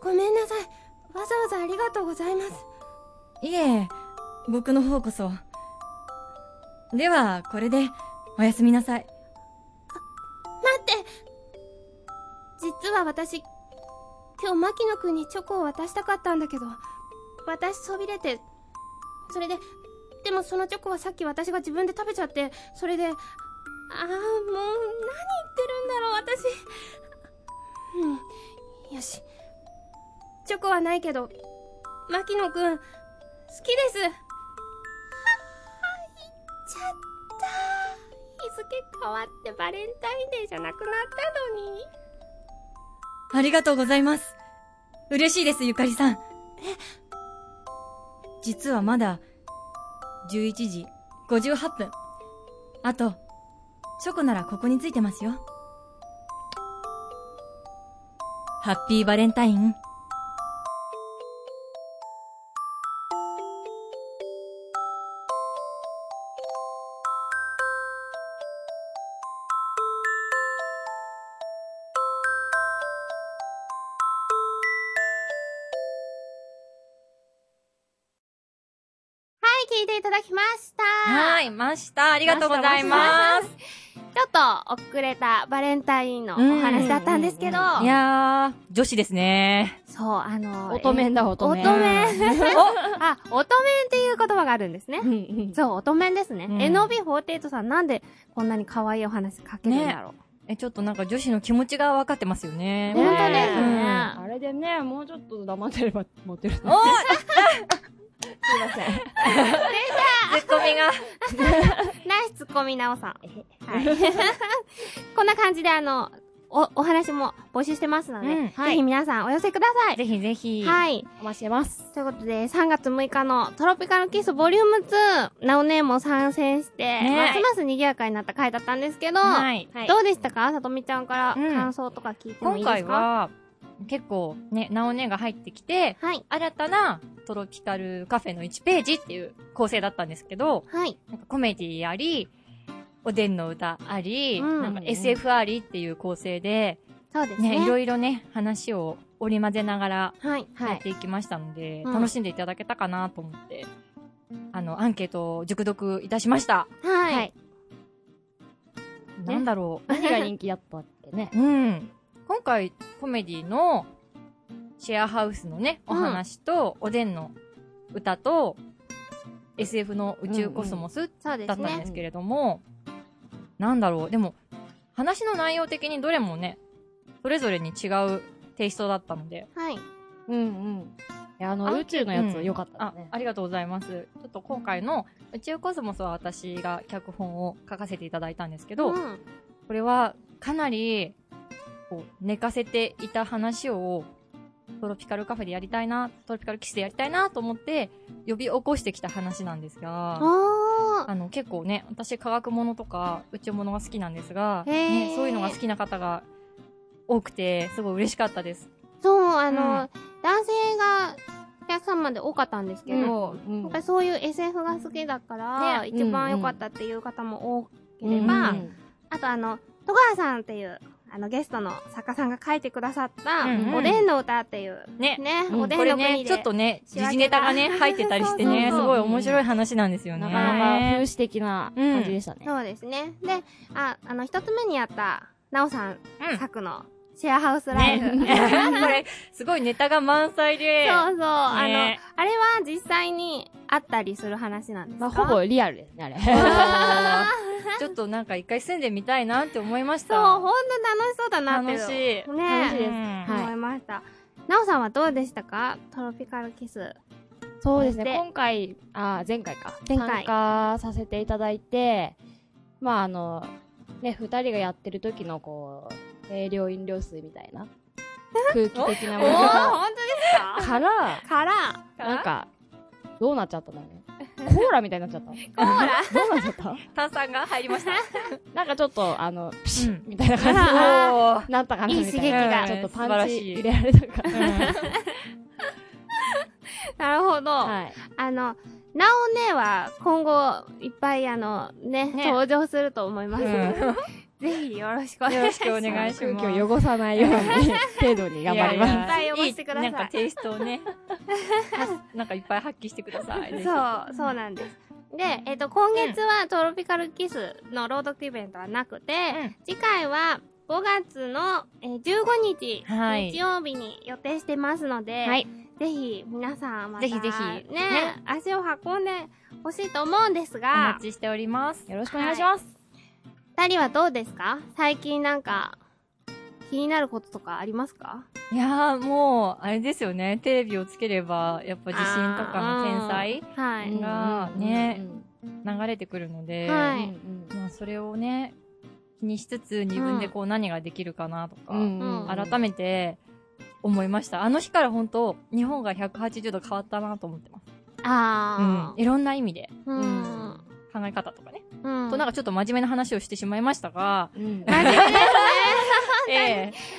ごめんなさい。わざわざありがとうございます。いえ、僕の方こそ。では、これで、おやすみなさい。待って実は私、今日牧野くんにチョコを渡したかったんだけど、私そびれて、それで、でもそのチョコはさっき私が自分で食べちゃって、それで、ああ、もう、何言ってるんだろう、私。うん、よし。チョコはないけど、牧野くん、好きです。あ、行っちゃった。日付変わってバレンタインデーじゃなくなったのに。ありがとうございます。嬉しいです、ゆかりさん。実はまだ、11時58分。あと、チョコならここについてますよ。ハッピーバレンタイン。した。はい、ました。ありがとうございます。とちょっと遅れたバレンタインのお話だったんですけど、いやー、女子ですね。そう、あの、乙女だ、乙女。乙女。あ、乙女っていう言葉があるんですねそう、乙女ですね。うん NOB48 さんなんでこんなに可愛いお話書けるんだろう。え、ちょっとなんか女子の気持ちが分かってますよね。本当ですうんね。あれでね、もうちょっと黙ってればモテる。すいません。ツッコミが。ナイスツッコミなおさん。はい。こんな感じであの、お、お話も募集してますので、うんぜひ皆さんお寄せください。ぜひぜひ。はい。お待ちしてます。ということで、3月6日のトロピカルキスボリューム2、ナオネーも参戦して、ねますます賑やかになった。回だった。んですけど、はい。どうでした。かさとみちゃんから感想とか聞いてもいいですか、回は、結構ね、なおねが入ってきて、はい。新たなトロピカルカフェの1ページっていう構成だったんですけど、はい。なんかコメディあり、おでんの歌あり、うんなんか SF ありっていう構成で、そうですね。ね、いろいろね、話を織り交ぜながらはい。やっていきましたので、うん楽しんでいただけたかなと思って、あの、アンケートを熟読いたしました。はい。はいなんだろ 何が人気だったっけね。う。うん。今回、コメディのシェアハウスのね、お話と、おでんの歌と、SF の宇宙コスモスだったんでね。すけれども、なんだろう、でも、話の内容的にどれもね、それぞれに違うテイストだったので、はい。うんうん。いや、あの、あ宇宙のやつ良かったあね、。ありがとうございます。ちょっと今回の宇宙コスモスは私が脚本を書かせていただいたんですけど、うん。これはかなり、こう、寝かせていた話を、トロピカルカフェでやりたいな、トロピカルキスでやりたいなと思って、呼び起こしてきた話なんですが、ああの、結構ね、私科学ものとか宇宙ものが好きなんですが、ね、そういうのが好きな方が多くて、すごい嬉しかったです。ー。そう、あの、うん。男性がお客様で多かったんですけど、うん。やっぱりそういう SF が好きだから、ね。一番良かったっていう方も多けれうん。ば、うん。あとあの、戸川さんっていう、あの、ゲストの作家さんが書いてくださった、おでんの歌っていう、ねね、うんおでこれね、んの国で。ちょっとね、時事ネタがね、入ってたりしてね、すごい面白い話なんですよね。なかなか風刺的な感じでしたね。そうですね。で、あ、あの、一つ目にやった、なおさん作の、シェアハウスライフ。ね。これ、すごいネタが満載で。そうそう。あの、ねあれは実際にあったりする話なんですか？まあ、ほぼリアルですね、あれ。ちょっとなんか一回住んでみたいなって思いましそう、た。ほんと楽しそうだなって。楽しい。ね楽しいですうんはい思いました。なおさんはどうでしたか？トロピカルキス。そうですね、で今回、あ、前回か。前回参加させていただいて、まあ、あの、ね、二人がやってる時の、こう、清涼飲料水みたいな、空気的なもの本当ですか？から、から、なんか、どうなっちゃったんだろうね。コーラみたいになっちゃった。コーラ？どうなっちゃった？炭酸が入りました。なんかちょっと、あの、ピシうんッみたいな感じあになったかなみたいな。いい刺激がちょっとパンチ入れられたかな。なるほど。はい。あの、なおねは今後いっぱいあの、ね、ね登場すると思います。うんぜひよろしくお願よろしくおいします。願いします。空気を汚さないように、程度に頑張ります。いっぱい応募してくださいなんかテイストをね、はなんかいっぱい発揮してください。そう、そうなんです。で、えっ、と、今月はトロピカルキスの朗読イベントはなくて、うん次回は5月の、えー15日、はい日曜日に予定してますので、はい。ぜひ皆さんまた、ぜひぜひねね足を運んでほしいと思うんですおが待、ちしております。よろしくお願いします。二人はどうですか？最近なんか、気になることとかありますか？いやーもう、あれですよね。テレビをつければ、やっぱ地震とかの天才はい。うんがねうん流れてくるので、はいうんまあそれをね、気にしつつ自分でこう何ができるかなとか、改めて思いました。あの日から本当日本が180度変わったなと思ってます。あうん。いろんな意味でー。うん。考え方とかね。うん。となんかちょっと真面目な話をしてしまいましたが、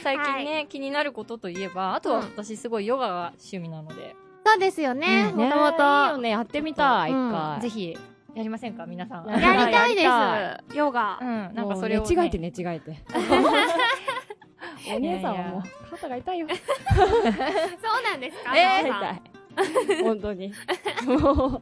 最近ね、気になることといえば、あとは私すごいヨガが趣味なので、そうですよね。うんもともねいいよと。ね、やってみたい。ぜひやりませが皆さん。ややりたいです。ヨガう。ん、なんかそれを、ね。寝違えて寝違えて。お姉さんはもう肩が痛いよ。そうなんですかえーい。本当に。も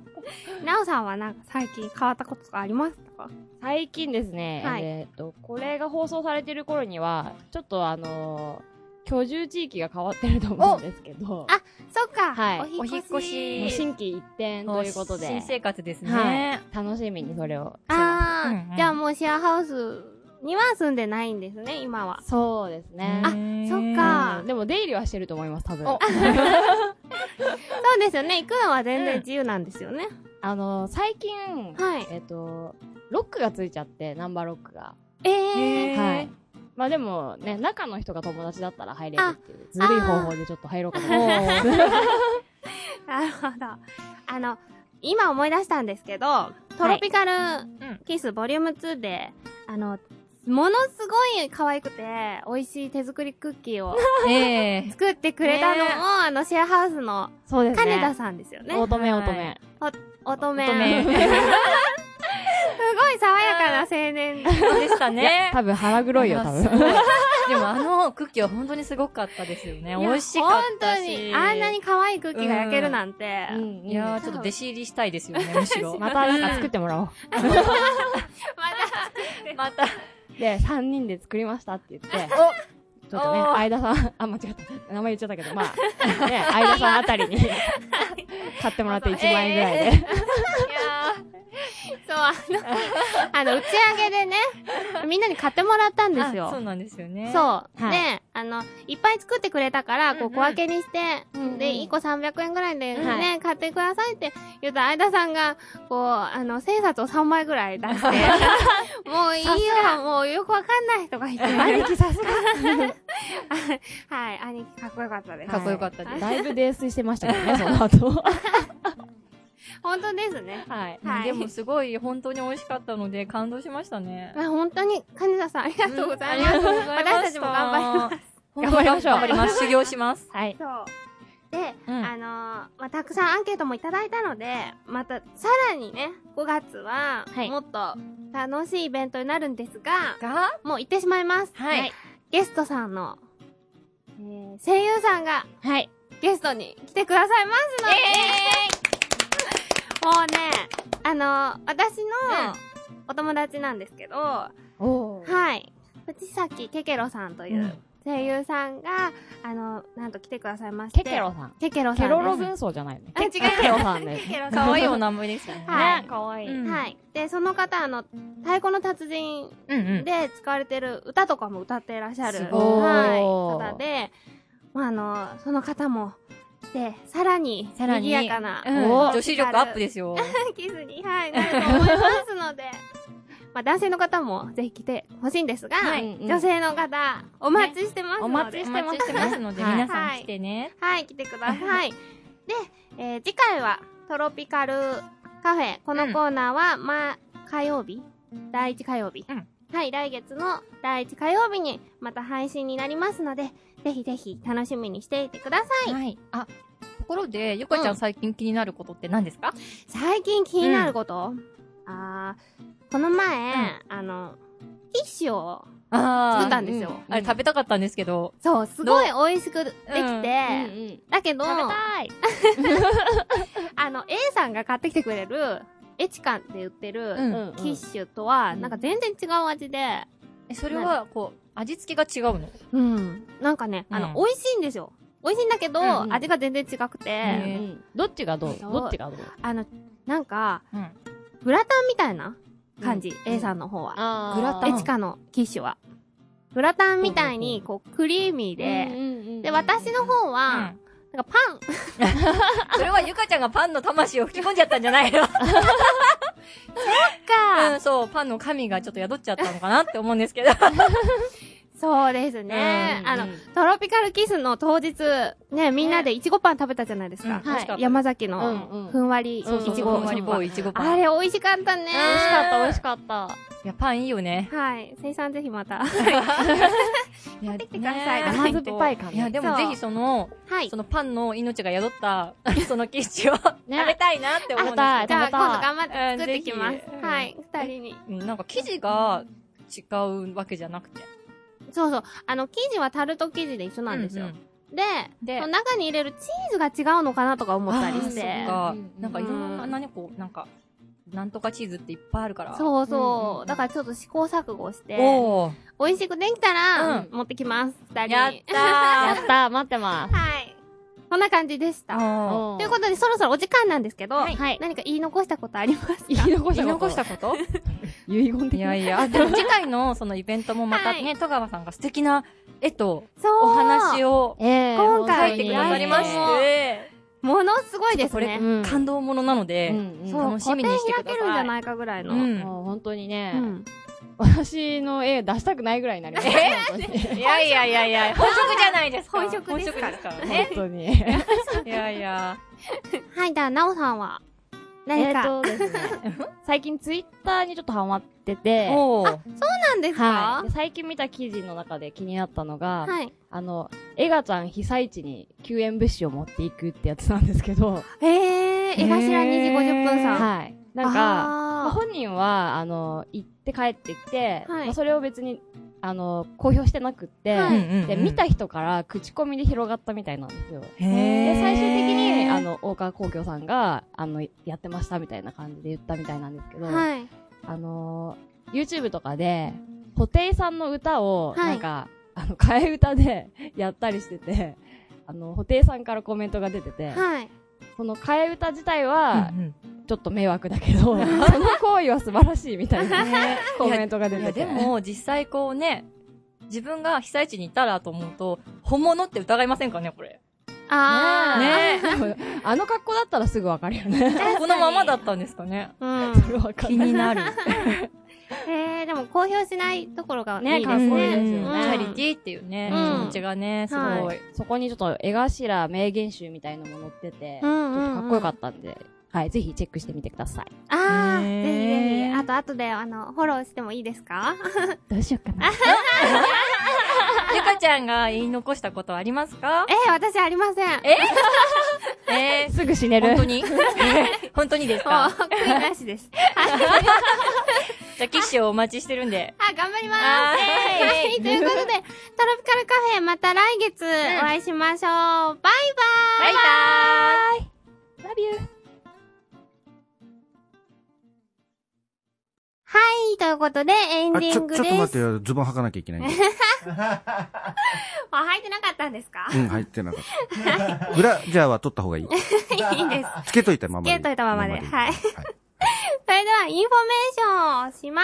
う、なおさんはなんか最近変わったこととかありますか？最近ですね、はいえっ、と、これが放送されてる頃には、ちょっとあのー居住地域が変わってると思うんですけど、あそっか。はいお引っ越し。新規一転ということで、新生活ですはねい。楽しみにそれをあー、うんうんじゃあもうシェアハウスには住んでないんですね、今は。す。そうですね。あそっかうんでも出入りはしてると思います、多分。そうですよね。行くのは全然自由なんですよね。あのー最近、はい。えっ、と、ロックがついちゃって、ナンバーロックが。えー。はい。まあでもね、中の人が友達だったら入れるっていう、ずるい方法でちょっと入ろうかと思ってます。なるほど。あの、今思い出したんですけど、トロピカルキスボリューム2で、あの、ものすごい可愛くて、美味しい手作りクッキーを ええ作ってくれたのも、ねあの、シェアハウスのそうですね。金田さんですよね。乙女乙女。乙女。乙 女すごい爽やかな青年。でしたね。多分腹黒いよ、多分。でもあのクッキーは本当にすごかったですよね。美味しかったし。本当に、あんなに可愛いクッキーが焼けるなんて。うんいやー、ちょっと弟子入りしたいですよね、むしろ。またなんか作ってもらおう。また。で、3人で作りましたって言って、ちょっとね、相田さん、あ、間違った。名前言っちゃったけど、まあ、ね、相田さんあたりに買ってもらって1万円ぐらいで。いやーそう、あの、あの、打ち上げでね、みんなに買ってもらったんですよ。あそうなんですよね。そう。はいで、あの、いっぱい作ってくれたから、こう、小分けにして、うんうんで、1個300円ぐらいではね、買ってくださいって言うと、相田さんが、こう、あの、千冊を3枚ぐらい出して、もういいよ、もうよくわかんないとか言って、兄貴さすが。はい、兄貴かっこよかったです。かっこよかったです。だいぶ泥酔してましたけどね、その後。本当ですね。はい。はいでもすごい本当に美味しかったので感動しましたね。あ本当に、金田さん、ありがとうございます。ありがとうございます。私たちも頑張ります。頑張りましょう。頑張ります。修行します。はい。そう。で、うんあのーまあ、たくさんアンケートもいただいたので、また、さらにね、5月は、はいもっと楽しいイベントになるんですが、が、もう行ってしまいます。はい。ゲストさんの、えー声優さんが、はい。ゲストに来てくださいますので、もうね、あのー私のお友達なんですけど。はい。藤崎ケケロさんという声優さんが、あの、なんと来てくださいまして。ケケロさん。ケケロさん。ケロロ軍曹じゃないね。あ違うケケロさんです。可愛いお名前ですよね。はいかわいい。うんはい。で、その方、あの、太鼓の達人。で使われてる歌とかも歌っていらっしゃる、すごいはい、方で、まあ、あの、その方も来て、さらに、さらに賑やかな、うんお女子力アップですよ。キスに、はい、なると思いますので、まあ、男性の方もぜひ来てほしいんですが、はい。女性の方、お待ちしてますので、お待ちお待ちしてますので、はい。皆さん来てね。はい、来てください。で、えー次回はトロピカルカフェ。このコーナーは、まあ、火曜日？第1火曜日、うん。はい、来月の第1火曜日にまた配信になりますので、ぜひぜひ楽しみにしていてください。はい。あ、ところで、ゆかちゃうんん。最近気になることって何ですか？最近気になること、あー、この前、あの、キッシュをあ作ったんですよ。あれ食べたかったんですけど。そう、すごい美味しくできて。だけど、食べたい。あの、A さんが買ってきてくれる、エチカンって言ってる、うん。うん。キッシュとは、うん。なんか全然違う味で、え、それは、こう、味付けが違うの？うん。なんかね、あの、うん。美味しいんですよ。美味しいんだけど、味が全然違くて、どっちがどう。どっちがどう？あの、なんか、うん。グラタンみたいな感じ、うん。A さんの方は。あグラタン。エチカのキッシュは？グラタンみたいに、こう、クリーミーで、で、私の方は、なんかパン、それはゆかちゃんがパンの魂を吹き込んじゃったんじゃないの？か、うん、そう、パンの神がちょっと宿っちゃったのかなって思うんですけど。そうですね。うんあの、トロピカルキスの当日、ね、みんなでいちごパン食べたじゃないですか。山崎うんのうんふんわりいちごふんわりパン。あれ美味しかったね。美味しかった、美味しかった。いや、パンいいよね。はい。生産ぜひまた。や、てくださいね甘酸っぱい感じいや、でもぜひその、はいそ。のパンの命が宿った、そのキッチンを食ねべたいなって思うんですじゃあ今度頑張って作ってきます。はい。二人に。なんか生地が違うわけじゃなくて。そうそう。あの、生地はタルト生地で一緒なんですよ。うんうんで、で中に入れるチーズが違うのかなとか思ったりして。なんかいろんな、何こう、なんか、なんとかチーズっていっぱいあるから。そうそう。うんうんうんだからちょっと試行錯誤して。美味しくできたら、うん持ってきます。二人。やったー やったー、待ってます。はい。こんな感じでした。あということで、そろそろお時間なんですけど、はい何か言い残したことありますか？言い残ー。言い残したこと？遺言的いやいや、でも 次回のそのイベントもまたね、戸川さんが素敵な絵とそう。お話を。今回書いてくださりまして、ものすごいですこれね。うん感動ものなので、楽しみにしてください開けるんじゃないかぐらいの。うんもう本当にね、うん私の絵出したくないぐらいになりました。いやいやいやいや、本職じゃないですか。本職ですから本職ですからね。本当に。いやいや。はい、じゃあ、なおさんは、何えっか、とですね、最近ツイッターにちょっとハマってて、おー。なんですか？はい。で最近見た記事の中で気になったのが、はい。あの、エガちゃん被災地に救援物資を持っていくってやつなんですけど、へー、江頭2時50分さん。はい。なんか、まああ本人は、あの、行って帰ってきて、はいまあそれを別に、あの、公表してなくって、はいで、見た人から口コミで広がったみたいなんですよ。へーで、最終的に、あ、の、大川工業さんが、あの、やってましたみたいな感じで言ったみたいなんですけど、ーはい。あのー、YouTube とかで、布袋さんの歌を、はいなんか、あの、替え歌で やったりしてて、あの、布袋さんからコメントが出てて、はい。その替え歌自体はうんうんちょっと迷惑だけど、その行為は素晴らしいみたいな コメントが出てて。でも、実際こうね、自分が被災地にいたらと思うと、本物って疑いませんかね、これ。あー。ねでもあの格好だったらすぐわかるよね。このままだったんですかね。うん。それわかんない。気になる。えー、でも公表しないところがいいですね。ねかっこいいですよねチャリティーっていうね、うん気持ちがね、すご。はいそこにちょっと絵頭名言集みたいのも載ってて、ちょっとかっこよかったんで、はい、ぜひチェックしてみてください。あー、へーぜひぜひ。あと、後で、あの、フォローしてもいいですか？どうしようかな。ゆかちゃんが言い残したことありますか？えー、私ありません。え？えー、すぐ死ねる。本当に？本当にですか？悔いなしです。じゃあ、キッシュをお待ちしてるんで。あ、頑張ります。あーはい、ということで、トロピカルカフェ、また来月お会いしましょう。バイバーイバイバーイ Love you! はい、ということで、エンディングです。ちょっと待ってよ。ズボン履かなきゃいけないんで。あ、履いてなかったんですか？うん、履いてなかった。ブラジャーは取った方がいい。いいです。つけといたままで。つけといたままでいいはい それでは、インフォメーションをしま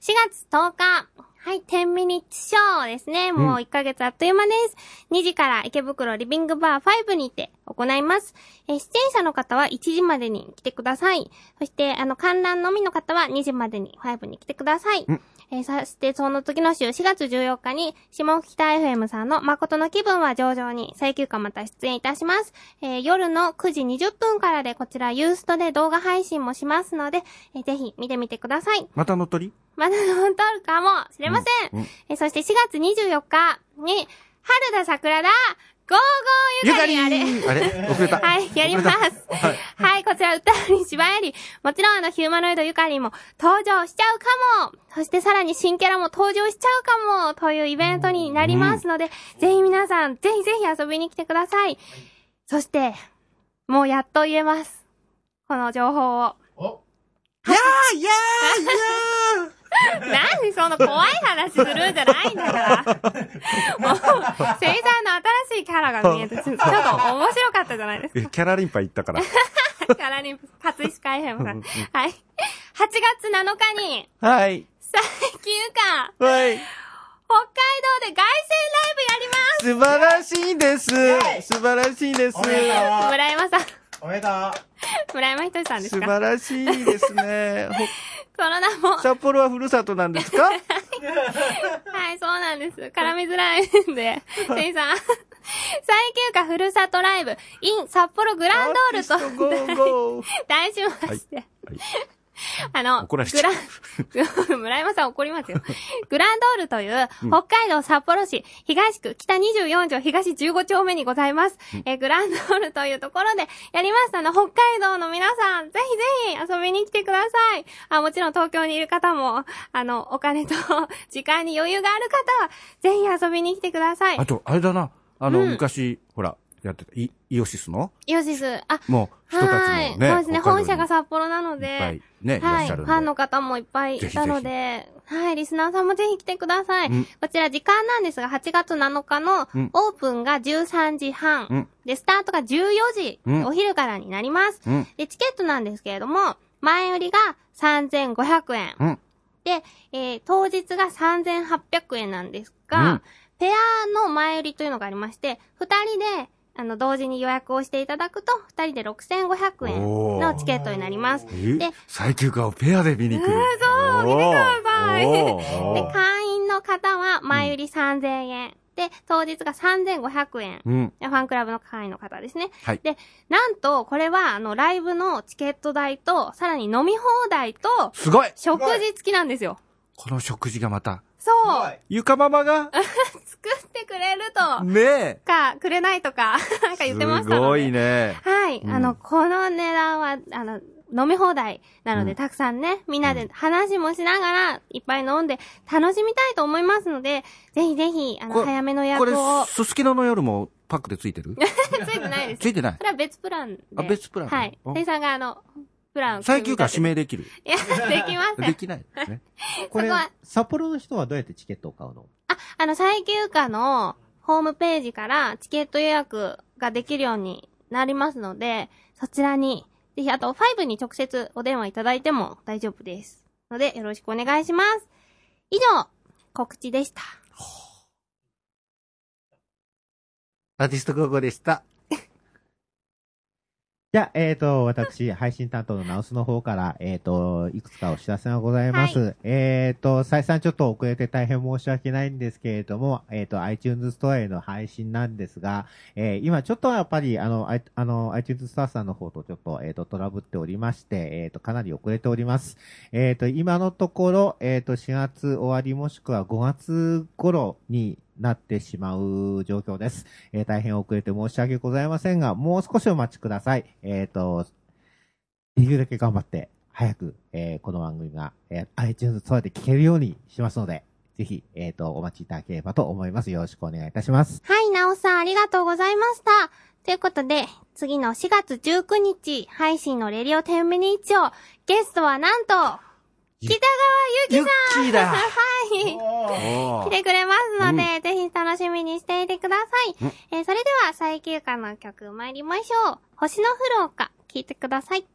す。4月10日。はい、10 minutes show ですね。もう1ヶ月あっという間です。2時から池袋リビングバー5にて行います。えー出演者の方は1時までに来てください。そして、あの、観覧のみの方は2時までに5に来てください。うんえーそして、その次の週4月14日に、下北 FM さんの誠の気分は上々に再休暇また出演いたします。えー夜の9時20分からでこちらユーストで動画配信もしますので、えーぜひ見てみてください。また乗っ取り？まだ乗っ取るかもしれません。うんうんえーそして4月24日に、春田桜田、ゴーゴーゆかりあれ。あれ？遅れた。はい、やります。はい。はい、こちら歌に芝やり、もちろんあのヒューマノイドゆかりも登場しちゃうかもそしてさらに新キャラも登場しちゃうかもというイベントになりますので、ぜひ皆さん、ぜひぜひ遊びに来てください。そして、もうやっと言えます。この情報を。いやーいやーいや 何その怖い話するんじゃないんだから。もう、声優さんの新しいキャラが見えて、ちょっと面白かったじゃないですーキャラリンパ行ったから。か。キャラに、葛飾海編さん。はい。8月7日に、はい。最休暇、はい。北海道で凱旋ライブやります素晴らしいです。素晴らしいです。村山さん、おめでとう村山ひとしさんです素か晴らしいですね。その名も。ほ、札幌はふるさとなんですか？はい、そうなんです。絡みづらいんで、店員さん。最休暇ふるさとライブ、in 札幌グランドールと。題しまして、はい あの、怒られちゃうグラン、村山さん怒りますよ。グランドールという、北海道札幌市東区北24条東15丁目にございます。えーグランドールというところでやります。あの、北海道の皆さん、ぜひぜひ遊びに来てください。あ、もちろん東京にいる方も、あの、お金と時間に余裕がある方は、ぜひ遊びに来てください。あと、あれだな。あの、うん昔、ほら、やってた、イイオシスの、イオシス。あ、もう、人たちもはい。ね。そうですね。本社が札幌なのいっぱでい、ね、いらはい。っしゃる。ファンの方もいっぱいいたので、はい。リスナーさんもぜひ来てください。うんこちら時間なんですが、8月7日のうんオープンが13時半、うんで、スタートが14時、うんお昼からになります。うん。で、チケットなんですけれども、前売りが3500円。うん。で、えー当日が3800円なんですが、うんペアの前売りというのがありまして、二人で、あの、同時に予約をしていただくと、二人で6500円のチケットになります。え？で最休暇をペアで見に来る？そう見てくださいで、会員の方は前売り3000円。で、当日が3500円。うん。ファンクラブの会員の方ですね。はいで、なんと、これは、あの、ライブのチケット代と、さらに飲み放題と、すごい食事付きなんですよ。この食事がまた、そう。ゆかママが、作ってくれると、ねか、くれないとか、なんかえ。言ってましたので。すごいね。はい。うんあの、この値段は、あの、飲み放題なので、うんたくさんね、みんなで話もしながら、いっぱい飲んで、楽しみたいと思いますので、ぜひぜひ、あの、これ早めの予これ約を、、すすきのの夜もパックでついてる？ついてないです。ついてない？それは別プランで。あ別プランはい。うんせいさんがあの、プランを最休暇指名。名できる。いや、できません。できないですね。これそこは、札幌の人はどうやってチケットを買うの？あ、あの、最休暇のホームページからチケット予約ができるようになりますので、そちらに、ぜひ、あと、5に直接お電話いただいても大丈夫です。ので、よろしくお願いします。以上、告知でした。アーティスト高校でした。じゃあ、えっ、と、私、配信担当のナウスの方から、えっ、と、いくつかお知らせがございます。えっ、と、再三ちょっと遅れて大変申し訳ないんですけれども、えっ、と、iTunes ストアへの配信なんですが、えー今ちょっとやっぱり、あの、I- あの、iTunes ストアさんの方とちょっと、えっ、と、トラブっておりまして、えっ、と、かなり遅れております。えっ、と、今のところ、えっ、と、4月終わりもしくは5月頃になってしまう状況です。えー大変遅れて申し訳ございませんが、もう少しお待ちください。えっ、と、できるだけ頑張って、早く、えーこの番組が、えー iTunes ストアで聞けるようにしますので、ぜひ、えっ、と、お待ちいただければと思います。よろしくお願いいたします。はい、なおさんありがとうございました。ということで、次の4月19日配信のレディオ10ミニッチを、ゲストはなんと、北川ゆきさんキーだはい。来てくれますので、ぜひ楽しみにしていてください。うんえーそれでは最休暇の曲参りましょう。星のフローか、聴いてください。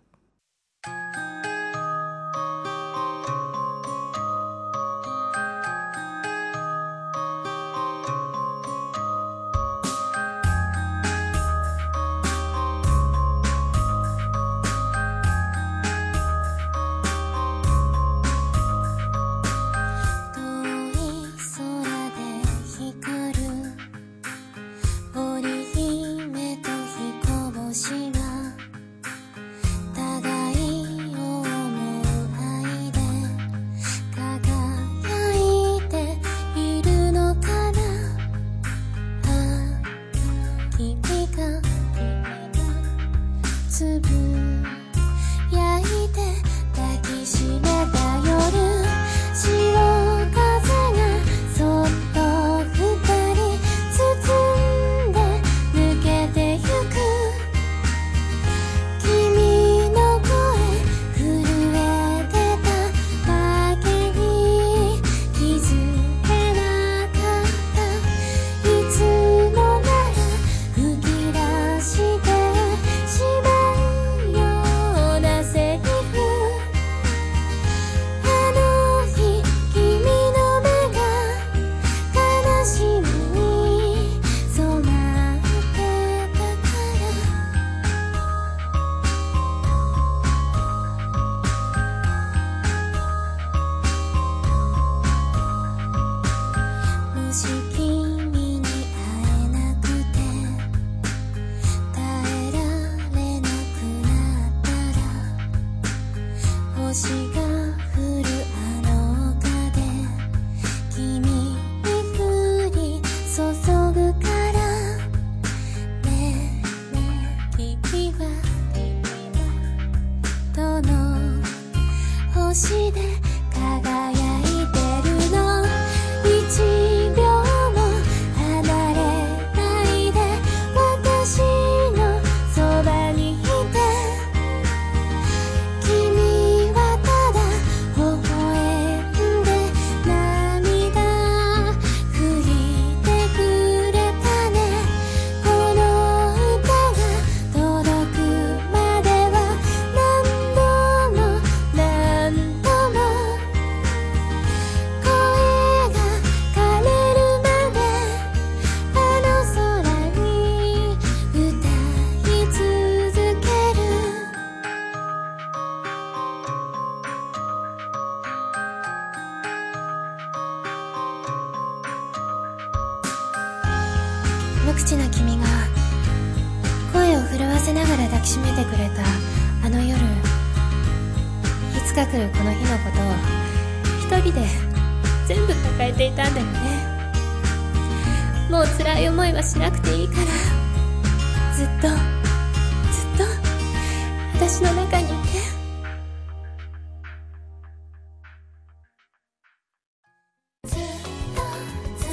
私の中に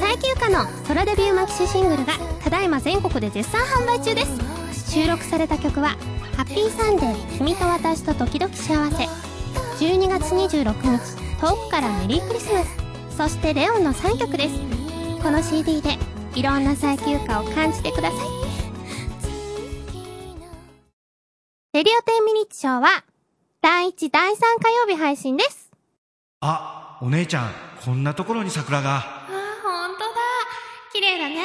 最休暇のソロデビューマキシシングルがただいま全国で絶賛販売中です。収録された曲は「ハッピーサンデー君と私と時々幸せ」12月26日遠くからメリークリスマスそしてレオンの3曲です。この CD でいろんな最休暇を感じてください。レディオ10ミニッツショーは第1第3火曜日配信ですあ、お姉ちゃん、こんなところに桜が。あ本当だ綺麗だね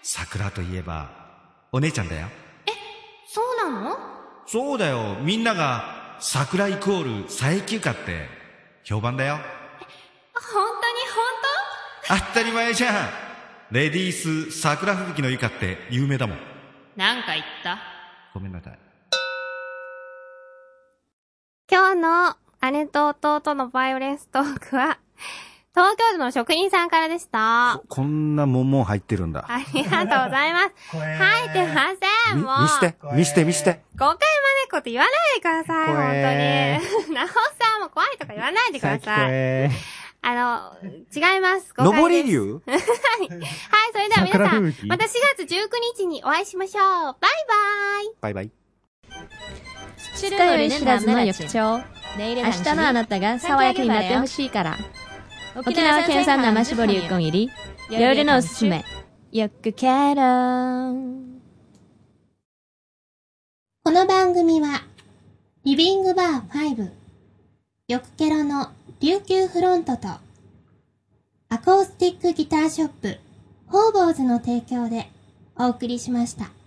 桜といえば、お姉ちゃんだよ。そうなの？そうだよ、みんなが、桜イコール最休暇って、評判だよ。本当に本当？たり前じゃん。レディース桜吹雪の床って有名だもん。当なんか言ったごめんなさい。今日の姉と弟のバイオレンストークは、東京都の職人さんからでした。こんなもんもん入ってるんだ。ありがとうございます。入ってません、みもう。見して、見して、見して。誤解まねっこって言わないでください、声本当に。なおさんも怖いとか言わないでください。声。あの、違います。誤解上ですり竜？はい、それでは皆さん、また4月19日にお会いしましょう。バイバイ。バイバイ。二日より知らずの翌朝明日のあなたが爽やかになってほしいから。沖縄県産生搾りうこん入り。夜のおすすめ。よくケロこの番組は、リビングバー5、よくケロの琉球フロントと、アコースティックギターショップ、ホーボーズの提供でお送りしました。